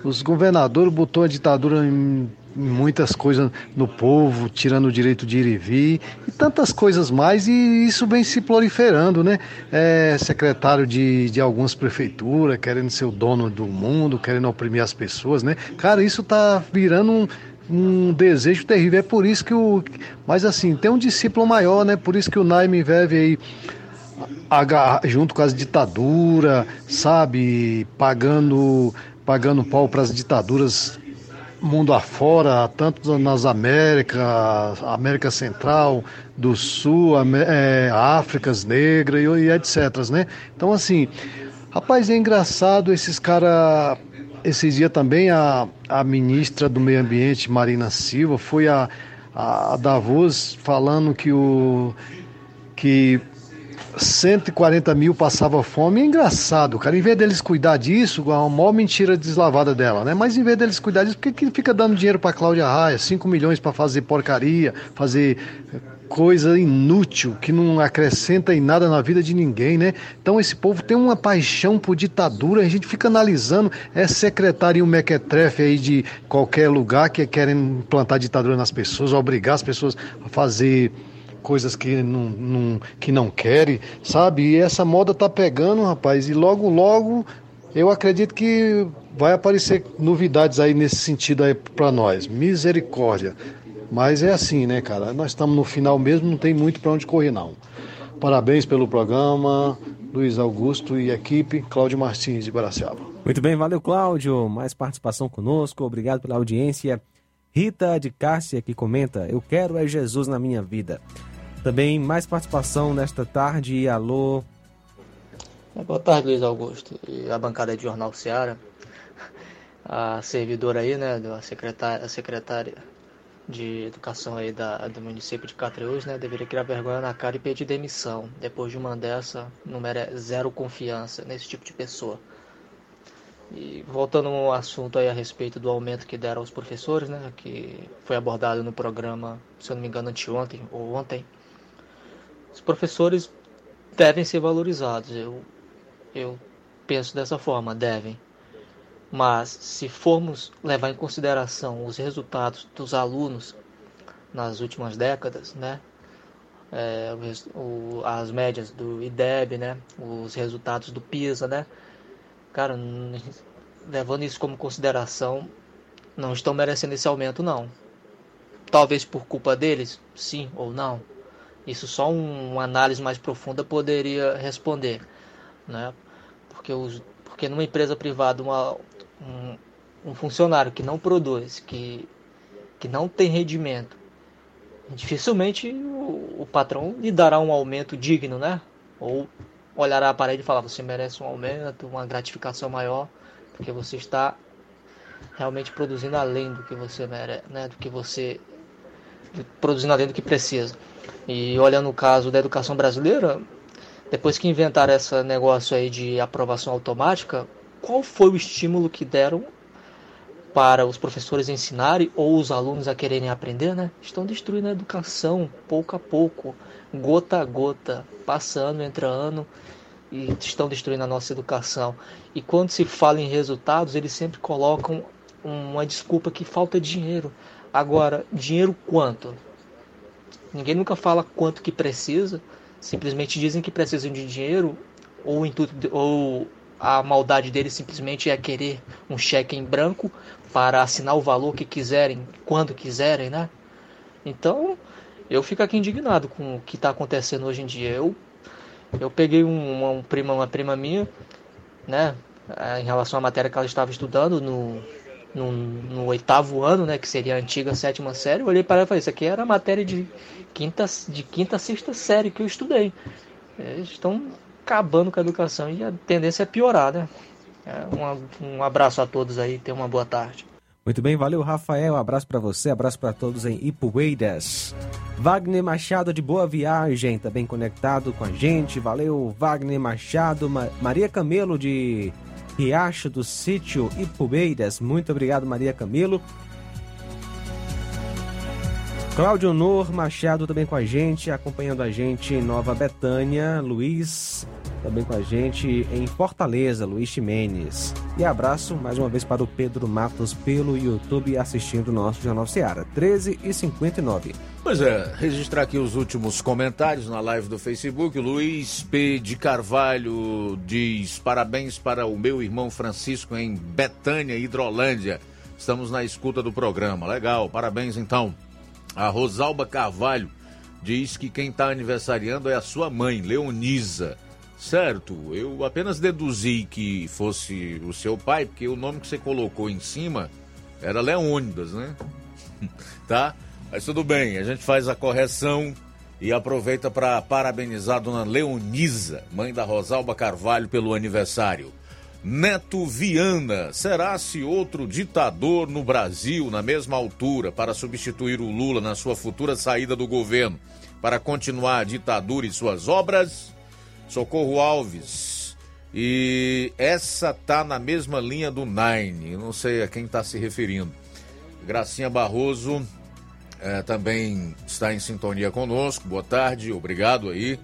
Os governadores botou a ditadura em muitas coisas no povo, tirando o direito de ir e vir, e tantas coisas mais, e isso vem se proliferando, né? É, secretário de, de algumas prefeituras, querendo ser o dono do mundo, querendo oprimir as pessoas, né? Cara, isso tá virando um, um desejo terrível. É por isso que o. Mas assim, tem um discípulo maior, né? Por isso que o Naime Veve aí junto com as ditaduras, sabe, pagando pagando pau para as ditaduras mundo afora, tanto nas Américas, América Central, do Sul, é, Áfricas Negras e, e etc, né? Então, assim, rapaz, é engraçado esses caras... Esses dias também a, a ministra do Meio Ambiente, Marina Silva, foi a, a Davos falando que o... que 140 mil passava fome. É engraçado, cara. Em vez deles cuidar disso, a maior mentira deslavada dela, né? Mas em vez deles cuidar disso, por que, que fica dando dinheiro para Cláudia Raia? 5 milhões para fazer porcaria, fazer coisa inútil, que não acrescenta em nada na vida de ninguém, né? Então esse povo tem uma paixão por ditadura, a gente fica analisando, é secretário mequetrefe aí de qualquer lugar que querem implantar ditadura nas pessoas, obrigar as pessoas a fazer coisas que não, não, que não querem, sabe? E essa moda tá pegando, rapaz, e logo, logo eu acredito que vai aparecer novidades aí nesse sentido aí para nós. Misericórdia. Mas é assim, né, cara? Nós estamos no final mesmo, não tem muito para onde correr, não. Parabéns pelo programa, Luiz Augusto e equipe, Cláudio Martins de Baraciaba. Muito bem, valeu Cláudio. Mais participação conosco, obrigado pela audiência. Rita de Cássia que comenta: Eu quero é Jesus na minha vida. Também mais participação nesta tarde. Alô. É, boa tarde, Luiz Augusto. E a bancada de Jornal Seara. A servidora aí, né, a secretária, a secretária de educação aí da, do município de Catreus, né, deveria criar vergonha na cara e pedir demissão. Depois de uma dessa, não merece zero confiança nesse tipo de pessoa. E voltando ao assunto aí a respeito do aumento que deram aos professores, né, que foi abordado no programa, se eu não me engano, anteontem ou ontem, os professores devem ser valorizados. Eu, eu penso dessa forma, devem. Mas se formos levar em consideração os resultados dos alunos nas últimas décadas, né, é, o, as médias do IDEB, né, os resultados do PISA, né, cara, levando isso como consideração, não estão merecendo esse aumento não. Talvez por culpa deles, sim ou não. Isso só um, uma análise mais profunda poderia responder, né? Porque, os, porque numa empresa privada, uma, um, um funcionário que não produz, que, que não tem rendimento, dificilmente o, o patrão lhe dará um aumento digno, né? Ou olhará a parede e falar, você merece um aumento, uma gratificação maior, porque você está realmente produzindo além do que você merece, né? Do que você produzindo além do que precisa. E olhando o caso da educação brasileira, depois que inventaram esse negócio aí de aprovação automática, qual foi o estímulo que deram para os professores ensinarem ou os alunos a quererem aprender, né? Estão destruindo a educação pouco a pouco, gota a gota, passando, entre ano e estão destruindo a nossa educação. E quando se fala em resultados, eles sempre colocam uma desculpa que falta dinheiro. Agora, dinheiro quanto? Ninguém nunca fala quanto que precisa, simplesmente dizem que precisam de dinheiro ou, intuito, ou a maldade deles simplesmente é querer um cheque em branco para assinar o valor que quiserem, quando quiserem, né? Então, eu fico aqui indignado com o que está acontecendo hoje em dia. Eu, eu peguei um, uma, um prima, uma prima minha, né, em relação à matéria que ela estava estudando no, no, no, oitavo ano, né, que seria a antiga sétima série, eu olhei para ela e falei, isso aqui era matéria de quinta, de quinta sexta série que eu estudei. Eles estão acabando com a educação e a tendência é piorar, né? É, um, um abraço a todos aí, tenham uma boa tarde. Muito bem, valeu Rafael, abraço para você, abraço para todos em Ipueiras. Wagner Machado de Boa Viagem, também conectado com a gente, valeu Wagner Machado, Ma Maria Camelo de Riacho do Sítio Ipubeiras. Muito obrigado, Maria Camilo. Cláudio Nor Machado também com a gente, acompanhando a gente em Nova Betânia. Luiz também com a gente em Fortaleza, Luiz Ximenes. E abraço mais uma vez para o Pedro Matos pelo YouTube assistindo o nosso Jornal Seara, 13 e 59. Pois é, registrar aqui os últimos comentários na live do Facebook. Luiz P. de Carvalho diz: parabéns para o meu irmão Francisco em Betânia, Hidrolândia. Estamos na escuta do programa. Legal, parabéns então. A Rosalba Carvalho diz que quem está aniversariando é a sua mãe, Leonisa. Certo, eu apenas deduzi que fosse o seu pai, porque o nome que você colocou em cima era Leônidas, né? tá? Mas tudo bem, a gente faz a correção e aproveita para parabenizar a dona Leonisa, mãe da Rosalba Carvalho, pelo aniversário. Neto Viana, será-se outro ditador no Brasil na mesma altura para substituir o Lula na sua futura saída do governo, para continuar a ditadura e suas obras? Socorro Alves. E essa tá na mesma linha do Nine. não sei a quem está se referindo. Gracinha Barroso é, também está em sintonia conosco. Boa tarde, obrigado aí.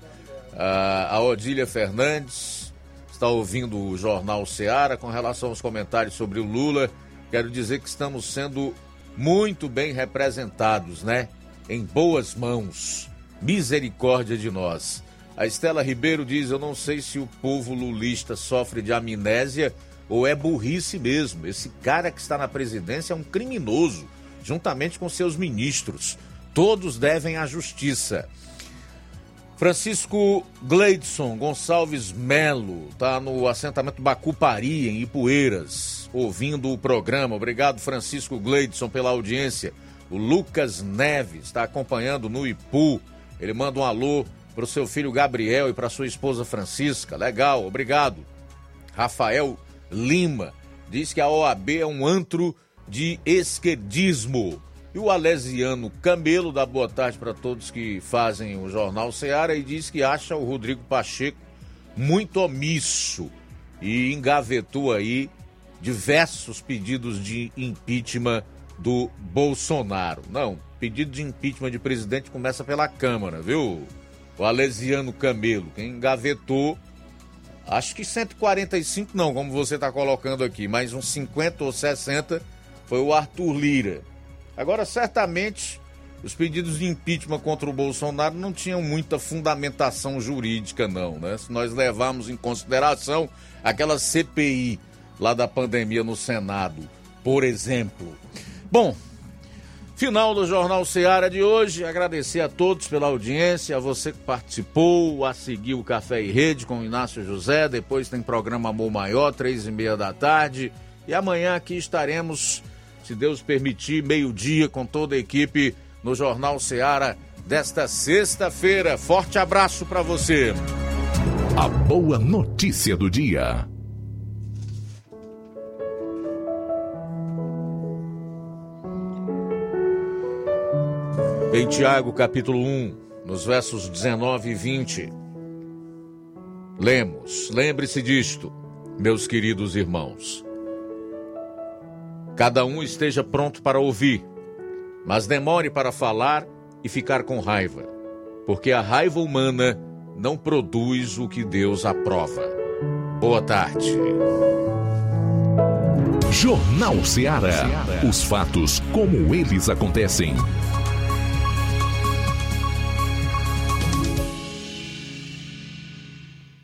Ah, a Odília Fernandes está ouvindo o Jornal Seara com relação aos comentários sobre o Lula. Quero dizer que estamos sendo muito bem representados, né? Em boas mãos. Misericórdia de nós. A Estela Ribeiro diz: Eu não sei se o povo lulista sofre de amnésia ou é burrice mesmo. Esse cara que está na presidência é um criminoso. juntamente com seus ministros. Todos devem à justiça. Francisco Gleidson Gonçalves Melo está no assentamento Bacupari, em Ipueiras, ouvindo o programa. Obrigado, Francisco Gleidson, pela audiência. O Lucas Neves está acompanhando no Ipu. Ele manda um alô para o seu filho Gabriel e para sua esposa Francisca. Legal, obrigado. Rafael Lima diz que a OAB é um antro de esquerdismo. E o Alesiano Camelo dá boa tarde para todos que fazem o Jornal Seara e diz que acha o Rodrigo Pacheco muito omisso e engavetou aí diversos pedidos de impeachment do Bolsonaro. Não, pedido de impeachment de presidente começa pela Câmara, viu? O Alesiano Camelo, quem engavetou, acho que 145 não, como você está colocando aqui, mas uns 50 ou 60 foi o Arthur Lira. Agora, certamente, os pedidos de impeachment contra o Bolsonaro não tinham muita fundamentação jurídica, não, né? Se nós levarmos em consideração aquela CPI lá da pandemia no Senado, por exemplo. Bom, final do Jornal Seara de hoje. Agradecer a todos pela audiência, a você que participou, a seguir o Café e Rede com o Inácio José. Depois tem programa Amor Maior, três e meia da tarde. E amanhã aqui estaremos se Deus permitir, meio-dia com toda a equipe no Jornal Seara desta sexta-feira. Forte abraço para você. A boa notícia do dia. Em Tiago, capítulo 1, nos versos 19 e 20. Lemos, lembre-se disto, meus queridos irmãos. Cada um esteja pronto para ouvir, mas demore para falar e ficar com raiva, porque a raiva humana não produz o que Deus aprova. Boa tarde. Jornal Ceará. Os fatos como eles acontecem.